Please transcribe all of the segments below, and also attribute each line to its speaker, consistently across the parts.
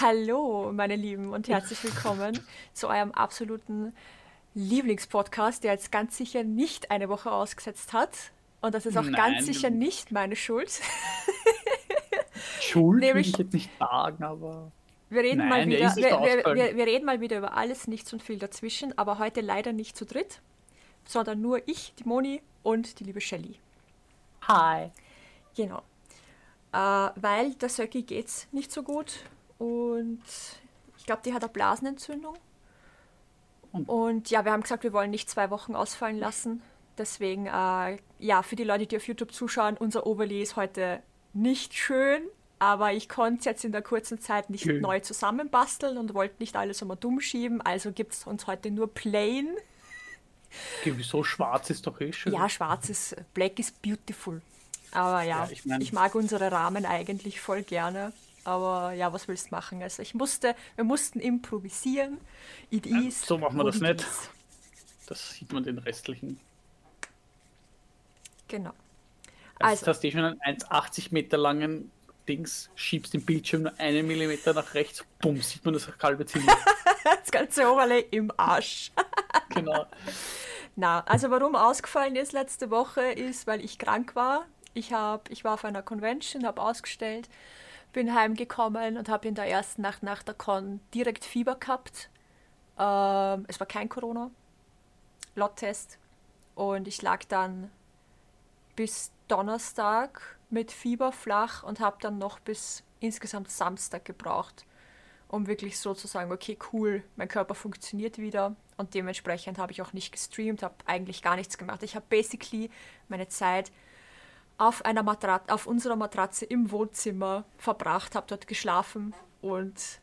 Speaker 1: Hallo, meine Lieben, und herzlich willkommen zu eurem absoluten Lieblingspodcast, der jetzt ganz sicher nicht eine Woche ausgesetzt hat. Und das ist auch
Speaker 2: Nein.
Speaker 1: ganz sicher nicht meine Schuld.
Speaker 2: Schuld
Speaker 1: Nämlich-
Speaker 2: will ich jetzt nicht sagen, aber
Speaker 1: Wir reden,
Speaker 2: Nein,
Speaker 1: mal
Speaker 2: der
Speaker 1: wieder, wir, wir, wir, wir reden mal wieder über alles, nichts und viel dazwischen, aber heute leider nicht zu dritt, sondern nur ich, die Moni und die liebe Shelley.
Speaker 2: hi.
Speaker 1: Genau. Äh, weil der Söcki geht's nicht so gut und ich glaube, die hat eine Blasenentzündung.
Speaker 2: Und-
Speaker 1: ja, wir haben gesagt, wir wollen nicht zwei Wochen ausfallen lassen. Deswegen, äh, ja, für die Leute, die auf YouTube zuschauen, unser Overlay ist heute nicht schön, aber ich konnte es jetzt in der kurzen Zeit nicht
Speaker 2: Schön.
Speaker 1: neu zusammenbasteln und wollte nicht alles immer dumm schieben. Also gibt es uns heute nur plain.
Speaker 2: Okay, wieso schwarz ist doch eh schön.
Speaker 1: Ja, schwarz ist, black is beautiful. Aber ja,
Speaker 2: Ja, ich mein-
Speaker 1: ich mag unsere Rahmen eigentlich voll gerne. Aber ja, was willst du machen? Also ich musste, wir mussten improvisieren. It is
Speaker 2: so machen wir das nicht.
Speaker 1: is.
Speaker 2: Das sieht man den restlichen.
Speaker 1: Genau.
Speaker 2: Also,
Speaker 1: Also-
Speaker 2: jetzt hast du schon einen 1,80 Meter langen Dings, schiebst den Bildschirm nur einen Millimeter nach rechts, bumm, sieht man das halbe Zimmer.
Speaker 1: Das ganze Overlay im Arsch.
Speaker 2: genau.
Speaker 1: Na, also warum ausgefallen ist letzte Woche ist, weil ich krank war. Ich, hab, ich war auf einer Convention, habe ausgestellt, bin heimgekommen und habe in der ersten Nacht nach der Con direkt Fieber gehabt. Ähm, es war kein Corona, Lot-Test. Und ich lag dann bis Donnerstag mit Fieber flach und habe dann noch bis insgesamt Samstag gebraucht, um wirklich so zu sagen, okay, cool, mein Körper funktioniert wieder. Und dementsprechend habe ich auch nicht gestreamt, habe eigentlich gar nichts gemacht. Ich habe basically meine Zeit auf, einer Matrat auf unserer Matratze im Wohnzimmer verbracht, habe dort geschlafen und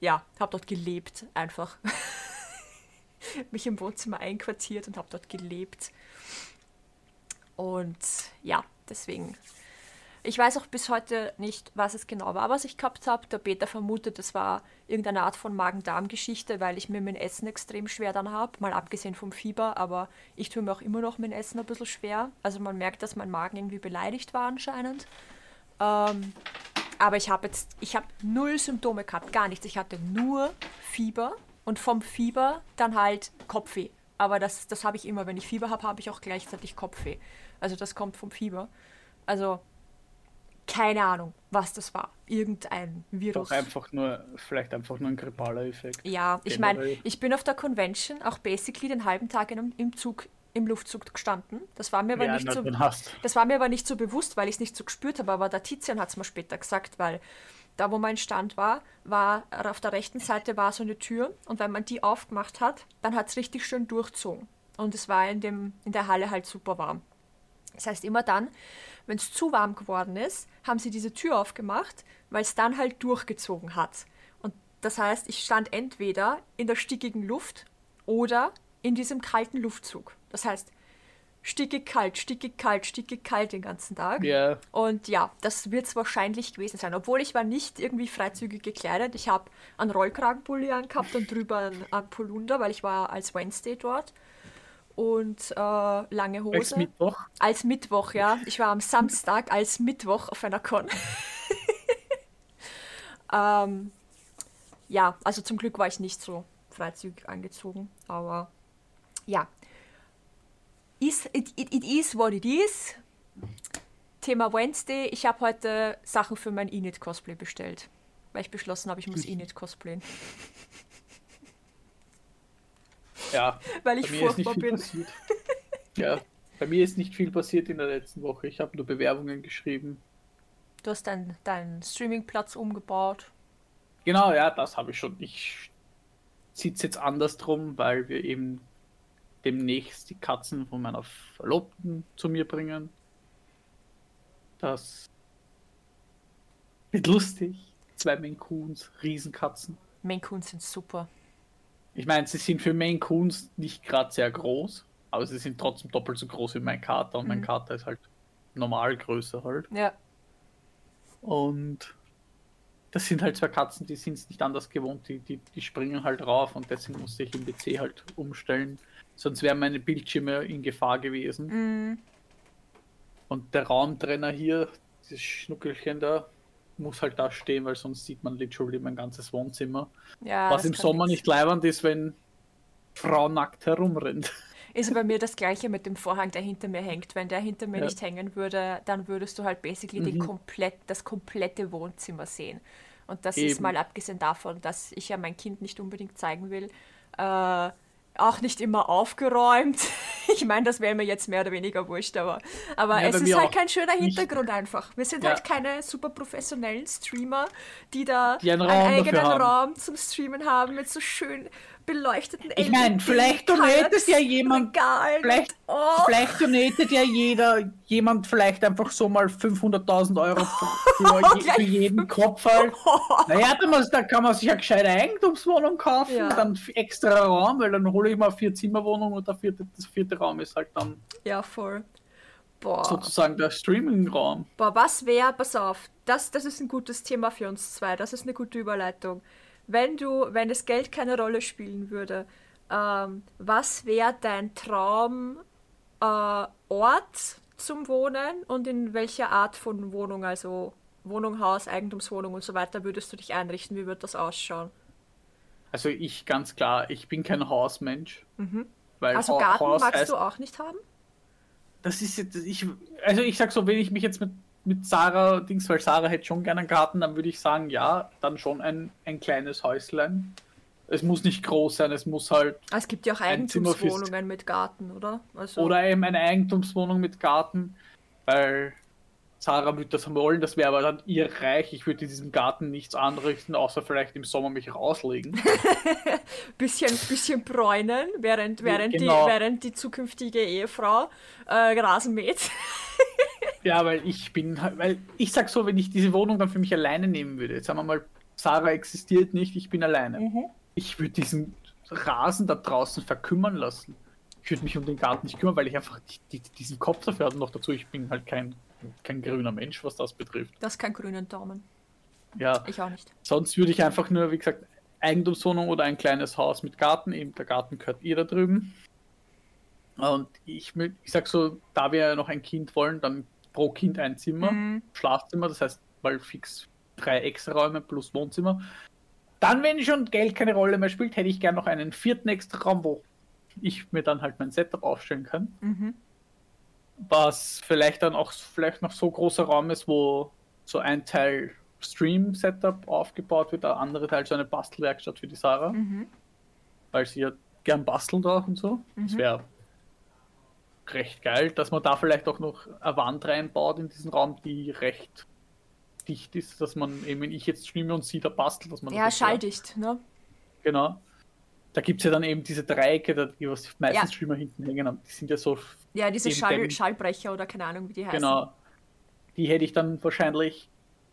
Speaker 1: ja, habe dort gelebt einfach. Mich im Wohnzimmer einquartiert und habe dort gelebt. Und ja, deswegen. Ich weiß auch bis heute nicht, was es genau war, was ich gehabt habe. Der Peter vermutet, es war irgendeine Art von Magen-Darm-Geschichte, weil ich mir mein Essen extrem schwer dann habe. Mal abgesehen vom Fieber, aber ich tue mir auch immer noch mein Essen ein bisschen schwer. Also man merkt, dass mein Magen irgendwie beleidigt war anscheinend. Ähm, aber ich habe jetzt, ich habe null Symptome gehabt, gar nichts. Ich hatte nur Fieber und vom Fieber dann halt Kopfweh. Aber das, das habe ich immer. Wenn ich Fieber habe, habe ich auch gleichzeitig Kopfweh. Also das kommt vom Fieber. Also keine Ahnung, was das war. Irgendein Virus.
Speaker 2: Doch einfach nur, vielleicht einfach nur ein grippaler Effekt.
Speaker 1: Ja, ich meine, ich bin auf der Convention auch basically den halben Tag in, im Zug, im Luftzug gestanden. Das war mir aber
Speaker 2: Ja,
Speaker 1: nicht so. Das war mir aber nicht so bewusst, weil ich es nicht so gespürt habe, aber der Tizian hat es mir später gesagt, weil da, wo mein Stand war, war auf der rechten Seite war so eine Tür und wenn man die aufgemacht hat, dann hat es richtig schön durchzogen. Und es war in, dem, in der Halle halt super warm. Das heißt, immer dann, wenn es zu warm geworden ist, haben sie diese Tür aufgemacht, weil es dann halt durchgezogen hat. Und das heißt, ich stand entweder in der stickigen Luft oder in diesem kalten Luftzug. Das heißt, stickig kalt, stickig kalt, stickig kalt den ganzen Tag.
Speaker 2: Ja,
Speaker 1: Und ja, das wird es wahrscheinlich gewesen sein. Obwohl ich war nicht irgendwie freizügig gekleidet. Ich habe einen Rollkragenpulli angehabt und drüber einen, einen Polunder, weil ich war als Wednesday dort. Und äh, lange Hose.
Speaker 2: als Mittwoch.
Speaker 1: Als Mittwoch, ja. Ich war am Samstag als Mittwoch auf einer Con. ähm, ja, also zum Glück war ich nicht so freizügig angezogen, aber ja. Is, it, it, it is what it is. Thema Wednesday. Ich habe heute Sachen für mein Init-Cosplay bestellt, weil ich beschlossen habe, ich muss Init cosplayen,
Speaker 2: Ja,
Speaker 1: weil
Speaker 2: bei
Speaker 1: ich
Speaker 2: mir ist nicht
Speaker 1: furchtbar
Speaker 2: viel
Speaker 1: bin.
Speaker 2: passiert. Ja, bei mir ist nicht viel passiert in der letzten Woche. Ich habe nur Bewerbungen geschrieben.
Speaker 1: Du hast deinen dein Streamingplatz umgebaut.
Speaker 2: Genau, ja, das habe ich schon. Ich sitze jetzt anders drum, weil wir eben demnächst die Katzen von meiner Verlobten zu mir bringen. Das wird lustig. Zwei Coons, Riesenkatzen.
Speaker 1: Coons sind super.
Speaker 2: Ich meine, sie sind für Maine Coons nicht gerade sehr groß, aber sie sind trotzdem doppelt so groß wie mein Kater und mein
Speaker 1: Mhm.
Speaker 2: Kater ist halt normal größer halt.
Speaker 1: Ja.
Speaker 2: Und das sind halt zwei Katzen, die sind es nicht anders gewohnt, die, die, die springen halt rauf und deswegen musste ich im PC halt umstellen. Sonst wären meine Bildschirme in Gefahr gewesen.
Speaker 1: Mm,
Speaker 2: Und der Raumtrenner hier, dieses Schnuckelchen da, muss halt da stehen, weil sonst sieht man literally mein ganzes Wohnzimmer.
Speaker 1: Ja,
Speaker 2: Was im Sommer nicht leibend ist, wenn Frau nackt herumrennt.
Speaker 1: Ist bei mir das gleiche mit dem Vorhang, der hinter mir hängt. Wenn der hinter mir
Speaker 2: Ja.
Speaker 1: nicht hängen würde, dann würdest du halt basically
Speaker 2: Mhm.
Speaker 1: komplett, das komplette Wohnzimmer sehen. Und das ist
Speaker 2: Eben.
Speaker 1: mal abgesehen davon, dass ich ja mein Kind nicht unbedingt zeigen will, äh, auch nicht immer aufgeräumt. Ich meine, das wäre mir jetzt mehr oder weniger wurscht, aber, aber
Speaker 2: Ja,
Speaker 1: es ist halt kein schöner
Speaker 2: nicht.
Speaker 1: Hintergrund einfach. Wir sind
Speaker 2: Ja.
Speaker 1: halt keine super professionellen Streamer, die da
Speaker 2: Die einen
Speaker 1: einen eigenen
Speaker 2: haben.
Speaker 1: Raum zum Streamen haben mit so schön beleuchteten
Speaker 2: Ich mein, vielleicht donatet ja jemand- Vielleicht,
Speaker 1: oh.
Speaker 2: vielleicht donatet ja jeder, jemand vielleicht einfach so mal 500.000 Euro für, für, je, für jeden Kopf halt. Naja, da, kann man sich eine gescheite Eigentumswohnung kaufen,
Speaker 1: Ja.
Speaker 2: dann extra Raum, weil dann hole ich mal vier Zimmerwohnung und der vierte, das vierte Raum ist halt dann
Speaker 1: Ja, voll. Boah.
Speaker 2: sozusagen der Streaming-Raum.
Speaker 1: Boah, was wäre, pass auf, das, das ist ein gutes Thema für uns zwei, das ist eine gute Überleitung. Wenn du, wenn das Geld keine Rolle spielen würde, ähm, was wäre dein Traum äh, Ort zum Wohnen und in welcher Art von Wohnung, also Wohnung, Haus, Eigentumswohnung und so weiter, würdest du dich einrichten? Wie würde das ausschauen?
Speaker 2: Also ich ganz klar, ich bin kein Hausmensch. Weil
Speaker 1: Also
Speaker 2: Ha-
Speaker 1: Garten
Speaker 2: Haus
Speaker 1: magst
Speaker 2: heißt,
Speaker 1: du auch nicht haben?
Speaker 2: Das ist jetzt, ich, also ich sag so, wenn ich mich jetzt mit, mit Sarah, Dings, weil Sarah hätte schon gerne einen Garten, dann würde ich sagen, ja, dann schon ein, ein kleines Häuslein. Es muss nicht groß sein, es muss halt,
Speaker 1: Ah, Es gibt ja auch Eigentumswohnungen mit Garten, oder? Also,
Speaker 2: oder eben eine Eigentumswohnung mit Garten, weil Sarah würde das wollen, das wäre aber dann ihr Reich. Ich würde in diesem Garten nichts anrichten, außer vielleicht im Sommer mich rauslegen.
Speaker 1: bisschen, bisschen bräunen, während, während,
Speaker 2: genau.
Speaker 1: die, während die zukünftige Ehefrau äh, Rasen mäht.
Speaker 2: Ja, weil ich bin, halt- weil ich sag so, wenn ich diese Wohnung dann für mich alleine nehmen würde, jetzt sagen wir mal, Sarah existiert nicht, ich bin alleine.
Speaker 1: Mhm.
Speaker 2: Ich würde diesen Rasen da draußen verkümmern lassen. Ich würde mich um den Garten nicht kümmern, weil ich einfach die, die, diesen Kopf dafür habe. Und noch dazu, ich bin halt kein, kein grüner Mensch, was das betrifft.
Speaker 1: Das ist kein grünen Daumen.
Speaker 2: Ja,
Speaker 1: Ich auch nicht.
Speaker 2: sonst würde ich einfach nur, wie gesagt, Eigentumswohnung oder ein kleines Haus mit Garten. Eben der Garten gehört ihr da drüben. Und ich, ich sag so, da wir ja noch ein Kind wollen, dann pro Kind ein Zimmer,
Speaker 1: Mhm.
Speaker 2: Schlafzimmer, das heißt mal fix drei Extra-Räume plus Wohnzimmer. Dann, wenn schon Geld keine Rolle mehr spielt, hätte ich gern noch einen vierten Extra-Raum, wo ich mir dann halt mein Setup aufstellen kann.
Speaker 1: Mhm.
Speaker 2: Was vielleicht dann auch vielleicht noch so großer Raum ist, wo so ein Teil Stream-Setup aufgebaut wird, der andere Teil so eine Bastelwerkstatt für die Sarah,
Speaker 1: Mhm.
Speaker 2: weil sie ja gern bastelt auch und so. Das
Speaker 1: Mhm.
Speaker 2: wäre recht geil, dass man da vielleicht auch noch eine Wand reinbaut in diesen Raum, die recht dicht ist, dass man eben, wenn ich jetzt streame und sie da bastelt, dass man
Speaker 1: Ja, schalldicht, ne?
Speaker 2: Genau. Da gibt es ja dann eben diese Dreiecke, die was die meisten
Speaker 1: Ja.
Speaker 2: Streamer hinten hängen haben. Die sind ja so,
Speaker 1: Ja, diese Schall, Schallbrecher oder keine Ahnung, wie die heißen.
Speaker 2: genau. Die hätte ich dann wahrscheinlich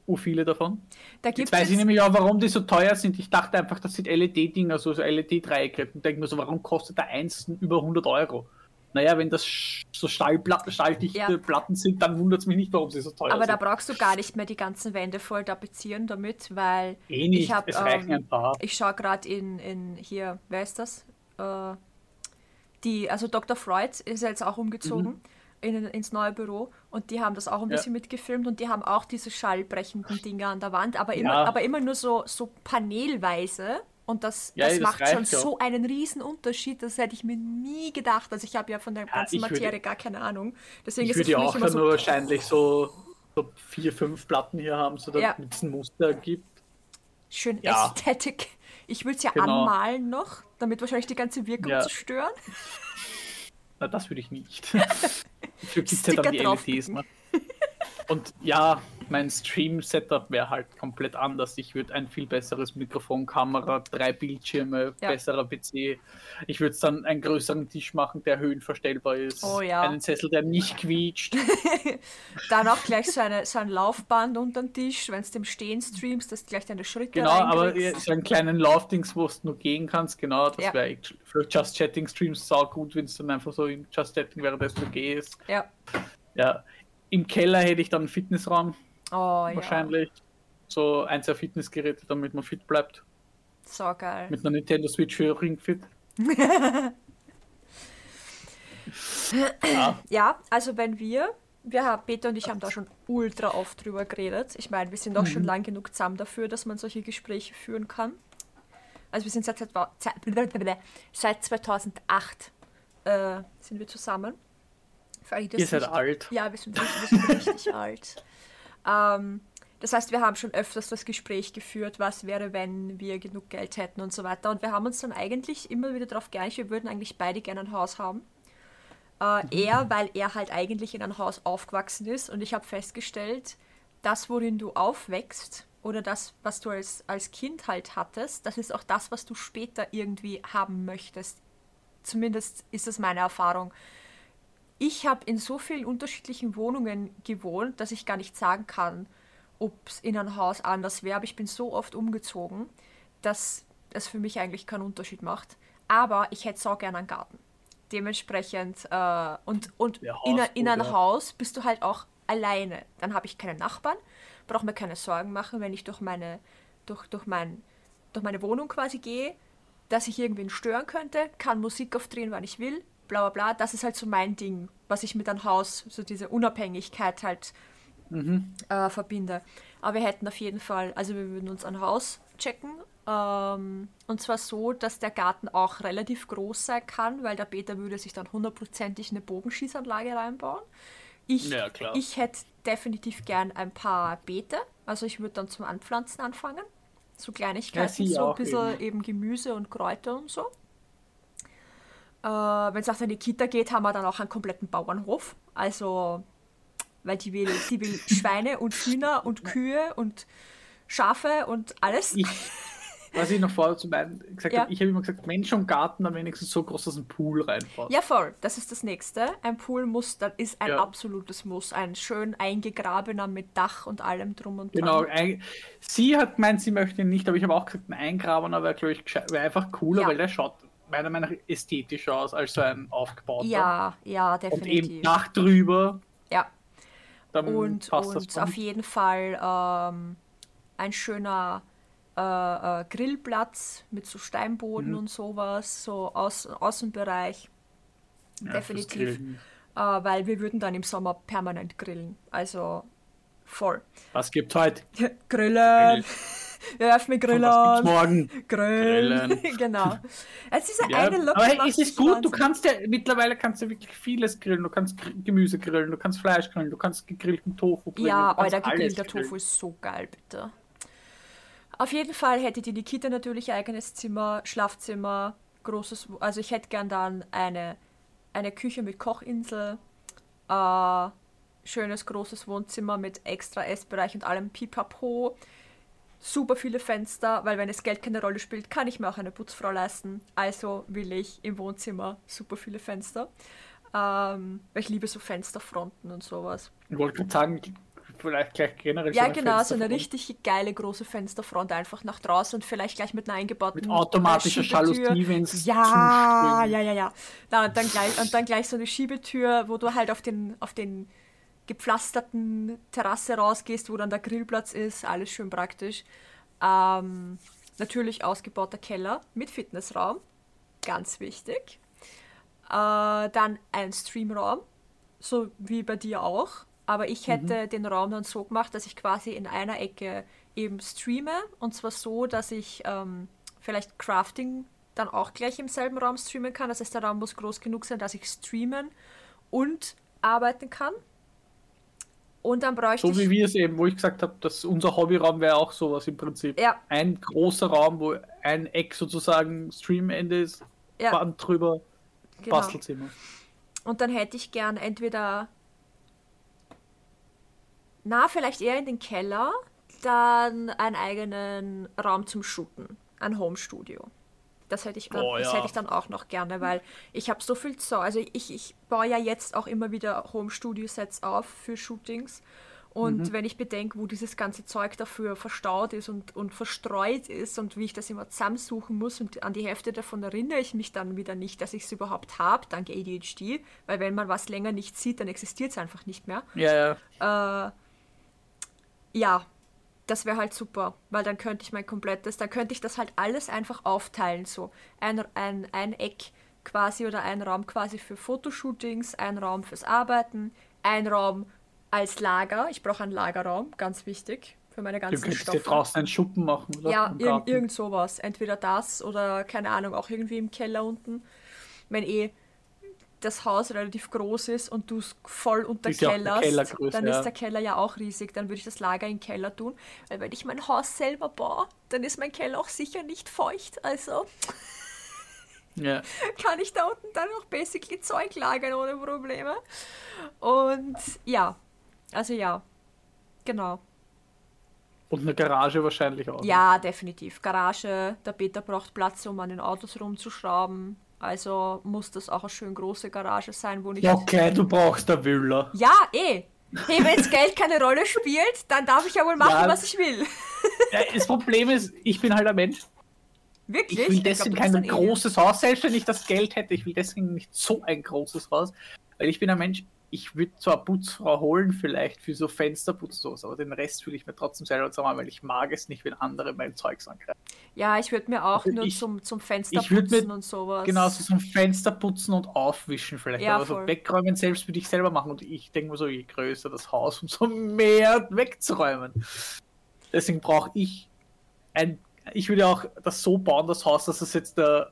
Speaker 2: u viele davon.
Speaker 1: Da
Speaker 2: Jetzt
Speaker 1: gibt
Speaker 2: weiß ich nämlich auch, warum die so teuer sind. Ich dachte einfach, das sind LED-Dinger, so, so LED-Dreiecke. Und denke mir so, warum kostet der eins über 100 Euro? Naja, wenn das so Stahlpla stahldichte
Speaker 1: Ja.
Speaker 2: Platten sind, dann wundert es mich nicht, warum sie so teuer
Speaker 1: Aber da
Speaker 2: sind.
Speaker 1: brauchst du gar nicht mehr die ganzen Wände voll tapezieren damit, weil
Speaker 2: eh nicht,
Speaker 1: ich hab,
Speaker 2: es reichen
Speaker 1: ähm,
Speaker 2: ein paar.
Speaker 1: ich schaue gerade in, in hier, wer ist das? Äh, die, also Dr. Freud ist jetzt auch umgezogen in, ins neue Büro und die haben das auch ein
Speaker 2: Mhm. Ja.
Speaker 1: bisschen mitgefilmt und die haben auch diese schallbrechenden Dinger an der Wand, aber immer,
Speaker 2: Ja.
Speaker 1: aber immer nur so, so panelweise. Und das,
Speaker 2: Ja,
Speaker 1: das,
Speaker 2: das
Speaker 1: macht schon
Speaker 2: ja.
Speaker 1: so einen riesen Unterschied, das hätte ich mir nie gedacht. Also ich habe ja von der ganzen
Speaker 2: ich würde-
Speaker 1: Materie gar keine Ahnung. Deswegen
Speaker 2: Ich
Speaker 1: ist es
Speaker 2: würde ja auch dann
Speaker 1: so,
Speaker 2: nur wahrscheinlich so, so vier, fünf Platten hier haben, so
Speaker 1: Ja.
Speaker 2: damit es ein Muster gibt.
Speaker 1: schön
Speaker 2: Ja.
Speaker 1: Ästhetik. Ich würde es ja
Speaker 2: Genau.
Speaker 1: anmalen noch, damit wahrscheinlich die ganze Wirkung
Speaker 2: Ja.
Speaker 1: zerstören.
Speaker 2: Na, das würde ich nicht. Gibt es ja dann die LEDs. Ne? Und ja, mein Stream-Setup wäre halt komplett anders. Ich würde ein viel besseres Mikrofon, Kamera, drei Bildschirme,
Speaker 1: Ja.
Speaker 2: besserer PC. Ich würde dann einen größeren Tisch machen, der höhenverstellbar ist.
Speaker 1: Oh ja.
Speaker 2: Einen Sessel, der nicht quietscht.
Speaker 1: Dann auch gleich so, eine, so ein Laufband unter den Tisch, wenn es dem Stehen streamst, dass du gleich deine Schritte
Speaker 2: Genau, aber so einen kleinen Laufdings, wo du nur gehen kannst. Genau, das
Speaker 1: Ja.
Speaker 2: wäre für Just Chatting Streams sau gut, wenn es dann einfach so in Just Chatting währenddessen du gehst.
Speaker 1: Ja.
Speaker 2: Ja, im Keller hätte ich dann einen Fitnessraum.
Speaker 1: Oh ja.
Speaker 2: wahrscheinlich. So ein, zwei Fitnessgeräte, damit man fit bleibt.
Speaker 1: So geil.
Speaker 2: Mit einer Nintendo Switch für Ringfit. ja,
Speaker 1: Ja, also wenn wir wir haben, Peter und ich haben da schon ultra oft drüber geredet. Ich meine, wir sind doch mhm. schon lang genug zusammen dafür, dass man solche Gespräche führen kann. Also wir sind seit, seit 2008 äh, sind wir zusammen.
Speaker 2: Ihr seid alt.
Speaker 1: Ja, wir sind, wir sind richtig alt. Ähm, das heißt, wir haben schon öfters das Gespräch geführt, was wäre, wenn wir genug Geld hätten und so weiter. Und wir haben uns dann eigentlich immer wieder darauf geeinigt, wir würden eigentlich beide gerne ein Haus haben. Äh, er, weil er halt eigentlich in einem Haus aufgewachsen ist und ich habe festgestellt, das, worin du aufwächst oder das, was du als, als Kind halt hattest, das ist auch das, was du später irgendwie haben möchtest. Zumindest ist das meine Erfahrung. Ich habe in so vielen unterschiedlichen Wohnungen gewohnt, dass ich gar nicht sagen kann, ob es in einem Haus anders wäre. Aber ich bin so oft umgezogen, dass es für mich eigentlich keinen Unterschied macht. Aber ich hätte so gerne einen Garten. Dementsprechend, äh, und, und in, in einem Haus bist du halt auch alleine. Dann habe ich keine Nachbarn, brauche mir keine Sorgen machen, wenn ich durch meine, durch, durch, mein, durch meine Wohnung quasi gehe, dass ich irgendwen stören könnte, kann Musik aufdrehen, wann ich will, bla bla bla. Das ist halt so mein Ding, was ich mit einem Haus, so diese Unabhängigkeit halt mhm. äh, verbinde. Aber wir hätten auf jeden Fall, also wir würden uns ein Haus checken ähm, und zwar so, dass der Garten auch relativ groß sein kann, weil der Peter würde sich dann hundertprozentig eine Bogenschießanlage reinbauen. Ich, ja, ich hätte definitiv gern ein paar Beete. Also ich würde dann zum Anpflanzen anfangen. So Kleinigkeiten, ja, so ein bisschen eben. eben. Gemüse und Kräuter und so. Äh, Wenn es auch in die Kita geht, haben wir dann auch einen kompletten Bauernhof. Also, weil die will, die will Schweine und Hühner und Kühe und Schafe und alles.
Speaker 2: Ich, was ich noch vorher zu meinen gesagt ja. habe, ich habe immer gesagt, Mensch und Garten dann wenigstens so groß, dass ein Pool reinpasst.
Speaker 1: Ja, voll. Das ist das Nächste. Ein Pool muss, das ist ein ja. absolutes Muss. Ein schön eingegrabener mit Dach und allem drum und
Speaker 2: dran. Genau. Ein, sie hat gemeint, sie möchte ihn nicht, aber ich habe auch gesagt, ein eingrabener wäre, glaube ich, wäre einfach cooler, ja. weil der schaut meiner Meinung nach ästhetischer aus als so ein aufgebauter.
Speaker 1: Ja, ja, definitiv.
Speaker 2: Und eben Dach drüber.
Speaker 1: Ja. und und auf jeden Fall ähm, ein schöner äh, äh, Grillplatz mit so Steinboden mhm. und sowas, so Außen Außenbereich. Ja, Definitiv. Äh, weil wir würden dann im Sommer permanent grillen. Also voll.
Speaker 2: Was gibt heute?
Speaker 1: Grillen. Wir öffnen Grillen. Was
Speaker 2: morgen?
Speaker 1: Grillen. Grillen. genau. Es ist
Speaker 2: ja, eine Lock Aber es ist gut, du kannst ja, mittlerweile kannst du wirklich vieles grillen. Du kannst Gemüse grillen, du kannst Fleisch grillen, du kannst gegrillten Tofu
Speaker 1: grillen. Ja, aber der gegrillte Tofu ist so geil, bitte. Auf jeden Fall hätte die Nikita natürlich eigenes Zimmer, Schlafzimmer, großes, also ich hätte gern dann eine, eine Küche mit Kochinsel, äh, schönes großes Wohnzimmer mit extra Essbereich und allem Pipapo, super viele Fenster, weil wenn das Geld keine Rolle spielt, kann ich mir auch eine Putzfrau leisten. Also will ich im Wohnzimmer super viele Fenster. Ähm, weil ich liebe so Fensterfronten und sowas.
Speaker 2: Ich wollte sagen, vielleicht gleich generell
Speaker 1: Ja, so genau, so eine richtig geile große Fensterfront einfach nach draußen und vielleicht gleich mit einer eingebauten
Speaker 2: mit automatischer Jalousie, wenn es
Speaker 1: Ja, ja, ja, ja. Na, und, dann gleich, und dann gleich so eine Schiebetür, wo du halt auf den, auf den gepflasterten Terrasse rausgehst, wo dann der Grillplatz ist, alles schön praktisch. Ähm, natürlich ausgebauter Keller mit Fitnessraum, ganz wichtig. Äh, dann ein Streamraum, so wie bei dir auch. Aber ich hätte mhm. den Raum dann so gemacht, dass ich quasi in einer Ecke eben streame. Und zwar so, dass ich ähm, vielleicht Crafting dann auch gleich im selben Raum streamen kann. Das heißt, der Raum muss groß genug sein, dass ich streamen und arbeiten kann. Und dann bräuchte
Speaker 2: So wie wir es eben, wo ich gesagt habe, dass unser Hobbyraum wäre auch sowas im Prinzip.
Speaker 1: Ja.
Speaker 2: Ein großer Raum, wo ein Eck sozusagen Streamende ist, ja. Band drüber, genau. Bastelzimmer.
Speaker 1: Und dann hätte ich gern entweder na, vielleicht eher in den Keller, dann einen eigenen Raum zum Shooten, ein Home-Studio. Das hätte ich, dann, oh, ja. das hätte ich dann auch noch gerne, weil ich habe so viel Zeug. Also ich, ich baue ja jetzt auch immer wieder Home-Studio-Sets auf für Shootings. Und mhm. wenn ich bedenke, wo dieses ganze Zeug dafür verstaut ist und, und verstreut ist und wie ich das immer zusammensuchen muss und an die Hälfte davon erinnere ich mich dann wieder nicht, dass ich es überhaupt habe, dank ADHD, weil wenn man was länger nicht sieht, dann existiert es einfach nicht mehr.
Speaker 2: Ja,
Speaker 1: ja. Äh, ja, das wäre halt super, weil dann könnte ich mein komplettes, dann könnte ich das halt alles einfach aufteilen, so ein, ein, ein Eck quasi oder ein Raum quasi für Fotoshootings, ein Raum fürs Arbeiten, ein Raum als Lager. Ich brauche einen Lagerraum, ganz wichtig für meine
Speaker 2: Du
Speaker 1: ganzen
Speaker 2: könntest dir
Speaker 1: Stoffe.
Speaker 2: draußen einen Schuppen machen, oder?
Speaker 1: Ja, irg irgend sowas. Entweder das oder, keine Ahnung, auch irgendwie im Keller unten. Wenn eh das Haus relativ groß ist und du es voll unterkellerst, dann ist der Keller ja auch riesig. Dann würde ich das Lager in den Keller tun. Weil wenn ich mein Haus selber baue, dann ist mein Keller auch sicher nicht feucht. Also
Speaker 2: Ja.
Speaker 1: kann ich da unten dann auch basically Zeug lagern ohne Probleme. Und ja, also ja, genau.
Speaker 2: Und eine Garage wahrscheinlich auch.
Speaker 1: Ja, definitiv. Garage, der Peter braucht Platz, um an den Autos rumzuschrauben. Also muss das auch eine schön große Garage sein, wo nicht.
Speaker 2: Ja, okay, du brauchst eine Villa.
Speaker 1: Ja, eh. Hey, wenn Geld keine Rolle spielt, dann darf ich ja wohl machen,
Speaker 2: Ja.
Speaker 1: was ich will.
Speaker 2: Das Problem ist, ich bin halt ein Mensch.
Speaker 1: Wirklich?
Speaker 2: Ich will
Speaker 1: glaub,
Speaker 2: deswegen
Speaker 1: bist
Speaker 2: kein großes Haus, selbst wenn ich das Geld hätte. Ich will deswegen nicht so ein großes Haus. Weil ich bin ein Mensch, ich würde zwar Putzfrau holen, vielleicht für so Fensterputz sowas, aber den Rest will ich mir trotzdem selber zusammen, weil ich mag es nicht, wenn andere mein Zeugs angreifen.
Speaker 1: Ja, ich würde mir auch
Speaker 2: Also
Speaker 1: nur
Speaker 2: ich-
Speaker 1: zum, zum Fensterputzen und sowas.
Speaker 2: Genau, so zum Fenster putzen und aufwischen vielleicht.
Speaker 1: Ja,
Speaker 2: aber so
Speaker 1: voll.
Speaker 2: wegräumen selbst würde ich selber machen. Und ich denke mir so, je größer das Haus, umso mehr wegzuräumen. Deswegen brauche ich ein. Ich würde auch das so bauen, das Haus, dass es jetzt der.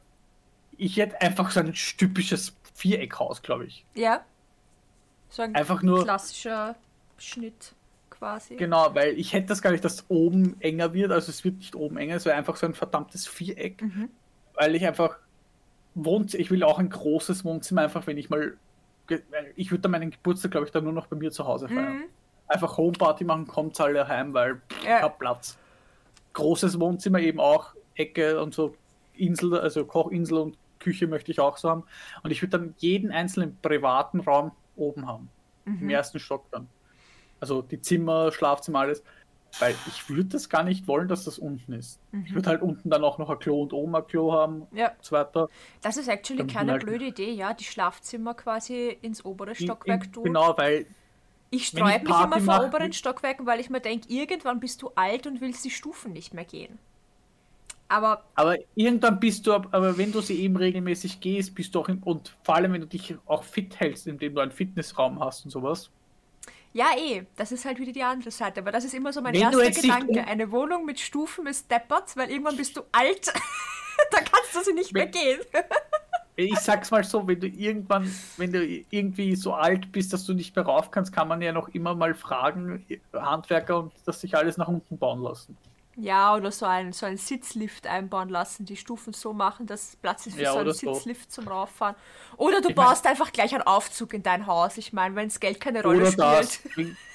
Speaker 2: Ich hätte einfach so ein typisches Viereckhaus, glaube ich.
Speaker 1: Ja. So ein
Speaker 2: Einfach nur.
Speaker 1: klassischer Schnitt quasi.
Speaker 2: Genau, weil ich hätte das gar nicht, dass oben enger wird. Also es wird nicht oben enger, es wäre einfach so ein verdammtes Viereck.
Speaker 1: Mhm.
Speaker 2: Weil ich einfach wohnt, ich will auch ein großes Wohnzimmer, einfach wenn ich mal. Ich würde dann meinen Geburtstag, glaube ich, dann nur noch bei mir zu Hause feiern.
Speaker 1: Mhm.
Speaker 2: Einfach Homeparty machen, kommt alle heim, weil
Speaker 1: Ja.
Speaker 2: ich hab Platz. Großes Wohnzimmer eben auch, Ecke und so Insel, also Kochinsel und Küche möchte ich auch so haben. Und ich würde dann jeden einzelnen privaten Raum oben haben.
Speaker 1: Mhm.
Speaker 2: Im ersten Stock dann. Also die Zimmer, Schlafzimmer, alles. Weil ich würde das gar nicht wollen, dass das unten ist.
Speaker 1: Mhm.
Speaker 2: Ich würde halt unten dann auch noch ein Klo und oben ein Klo haben
Speaker 1: Ja,
Speaker 2: und so weiter.
Speaker 1: das ist actually
Speaker 2: Dann
Speaker 1: keine
Speaker 2: halt-
Speaker 1: blöde Idee, ja, die Schlafzimmer quasi ins obere Stockwerk
Speaker 2: in,
Speaker 1: tun.
Speaker 2: Genau, weil
Speaker 1: Ich sträube mich
Speaker 2: Party
Speaker 1: immer vor oberen Stockwerken, weil ich mir denke, irgendwann bist du alt und willst die Stufen nicht mehr gehen. Aber
Speaker 2: Aber irgendwann bist du, ab- aber wenn du sie eben regelmäßig gehst, bist du auch in, und vor allem wenn du dich auch fit hältst, indem du einen Fitnessraum hast und sowas.
Speaker 1: ja, eh, das ist halt wieder die andere Seite. Aber das ist immer so mein
Speaker 2: Wenn
Speaker 1: erster Gedanke. Eine Wohnung mit Stufen ist deppert, weil irgendwann bist du alt. da kannst du sie nicht mehr
Speaker 2: Wenn-
Speaker 1: gehen.
Speaker 2: Ich sag's mal so, wenn du irgendwann, wenn du irgendwie so alt bist, dass du nicht mehr rauf kannst, kann man ja noch immer mal fragen, Handwerker und dass sich alles nach unten bauen lassen.
Speaker 1: Ja, oder so ein, so ein Sitzlift einbauen lassen, die Stufen so machen, dass Platz ist für
Speaker 2: Ja,
Speaker 1: so einen
Speaker 2: so.
Speaker 1: Sitzlift zum Rauffahren. Oder du
Speaker 2: Ich mein-
Speaker 1: baust einfach gleich einen Aufzug in dein Haus. Ich meine, wenn das Geld keine Rolle spielt.
Speaker 2: das.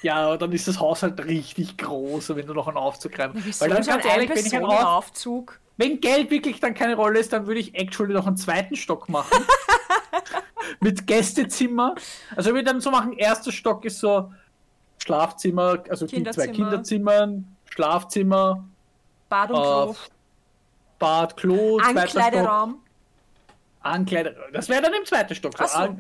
Speaker 2: Ja, dann ist das Haus halt richtig groß, wenn du noch einen Aufzug rein. Weil dann ganz ehrlich, wenn ich einen Auf
Speaker 1: Ein-Personen-Aufzug?
Speaker 2: Wenn Geld wirklich dann keine Rolle ist, dann würde ich actually noch einen zweiten Stock machen. Mit Gästezimmer. Also ich würde dann so machen, erster Stock ist so Schlafzimmer, also die zwei
Speaker 1: Kinderzimmer.
Speaker 2: Kinderzimmern, Schlafzimmer,
Speaker 1: Bad und
Speaker 2: äh,
Speaker 1: Klo.
Speaker 2: Bad, Klo,
Speaker 1: Ankleideraum.
Speaker 2: Ankleider. Das wäre dann im zweiten Stock. So
Speaker 1: so.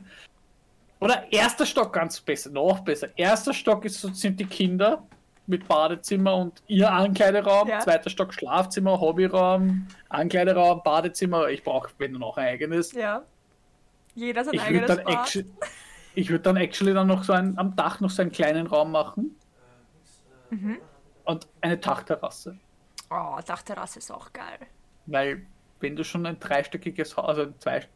Speaker 2: Oder erster Stock ganz besser, noch besser. Erster Stock ist so, sind die Kinder mit Badezimmer und ihr Ankleideraum.
Speaker 1: Ja.
Speaker 2: Zweiter Stock Schlafzimmer, Hobbyraum, Ankleideraum, Badezimmer. Ich brauche, wenn du noch ein eigenes.
Speaker 1: Ja. Jeder sein
Speaker 2: Ich würde
Speaker 1: eigenes
Speaker 2: dann,
Speaker 1: Bad.
Speaker 2: actu ich würd dann actually dann noch so einen, am Dach noch so einen kleinen Raum machen.
Speaker 1: Mhm.
Speaker 2: Und eine Dachterrasse.
Speaker 1: Oh, Dachterrasse ist auch geil.
Speaker 2: Weil, wenn du schon ein dreistöckiges Haus, also ein zwei,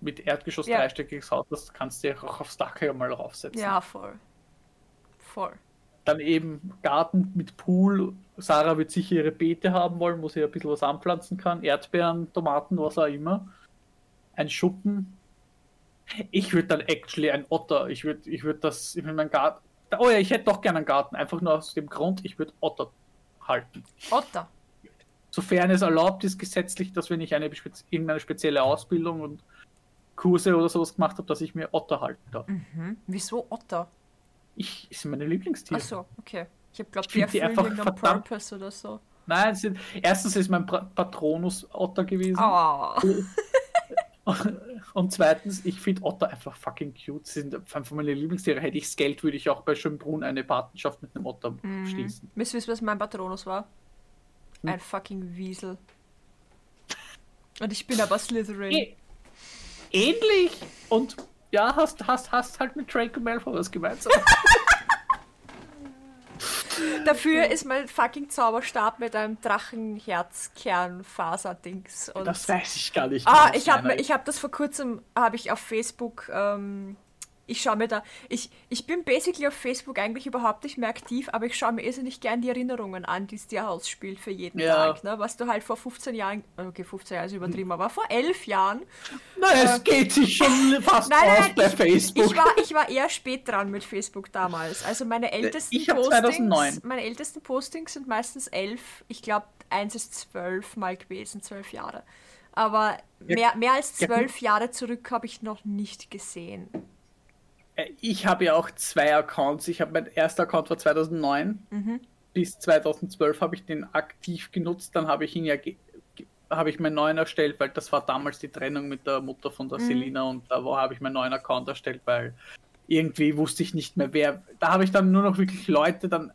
Speaker 2: mit Erdgeschoss
Speaker 1: Ja.
Speaker 2: dreistöckiges Haus hast, kannst du ja auch aufs Dach ja mal raufsetzen.
Speaker 1: Ja, voll. Voll.
Speaker 2: Dann eben Garten mit Pool. Sarah wird sicher ihre Beete haben wollen, wo sie ein bisschen was anpflanzen kann. Erdbeeren, Tomaten, was auch immer. Ein Schuppen. Ich würde dann actually ein Otter. Ich würde ich würd das in meinem Garten. Oh ja, ich hätte doch gerne einen Garten. Einfach nur aus dem Grund, ich würde Otter halten.
Speaker 1: Otter.
Speaker 2: Sofern es erlaubt ist gesetzlich, dass wenn ich eine irgendeine spezielle Ausbildung und Kurse oder sowas gemacht habe, dass ich mir Otter halten darf.
Speaker 1: Mhm. Wieso Otter?
Speaker 2: Ich ist meine Lieblingstiere.
Speaker 1: Ach so, okay. Ich habe glaubt,
Speaker 2: Ich
Speaker 1: die erfüllen
Speaker 2: einfach
Speaker 1: irgendeinen
Speaker 2: verdammt-
Speaker 1: Purpose oder so.
Speaker 2: Nein, sind, erstens ist mein Patronus Otter gewesen.
Speaker 1: Oh.
Speaker 2: Und zweitens, ich finde Otter einfach fucking cute. Sie sind einfach meine Lieblingstiere. Hätte ich das Geld, würde ich auch bei Schönbrunn eine Patenschaft mit einem Otter
Speaker 1: Mhm.
Speaker 2: schließen.
Speaker 1: Wisst ihr, was mein Patronus war? Ein hm. fucking Wiesel. Und ich bin aber Slytherin.
Speaker 2: Ä Ähnlich! Und ja, hast, hast, hast halt mit Draco Malfoy was gemeinsam.
Speaker 1: Dafür ist mein fucking Zauberstab mit einem Drachenherzkernfaser-Dings.
Speaker 2: Das weiß ich gar nicht.
Speaker 1: Ah, ich habe hab das vor kurzem, habe ich auf Facebook ähm, ich schaue mir da, ich, ich bin basically auf Facebook eigentlich überhaupt nicht mehr aktiv, aber ich schaue mir irrsinnig gern die Erinnerungen an, die es dir ausspielt für jeden ja. Tag, ne? was du halt vor 15 Jahren, okay, 15 Jahre ist übertrieben, aber vor 11 Jahren.
Speaker 2: Nein, äh, es geht sich schon fast nein, nein, aus bei
Speaker 1: ich,
Speaker 2: Facebook.
Speaker 1: Ich war, ich war eher spät dran mit Facebook damals. Also meine äh, ältesten
Speaker 2: ich Postings, 2009.
Speaker 1: meine ältesten Postings sind meistens 11, ich glaube eins ist 12 mal gewesen, 12 Jahre. Aber mehr, mehr als zwölf ja, Jahre zurück habe ich noch nicht gesehen.
Speaker 2: Äh, ich habe ja auch zwei Accounts. Ich habe mein erster Account war 2009. Mhm. Bis 2012 habe ich den aktiv genutzt. Dann habe ich ihn ja habe ich meinen neuen erstellt, weil das war damals die Trennung mit der Mutter von der mhm. Selina und da habe ich meinen neuen Account erstellt, weil irgendwie wusste ich nicht mehr wer. Da habe ich dann nur noch wirklich Leute dann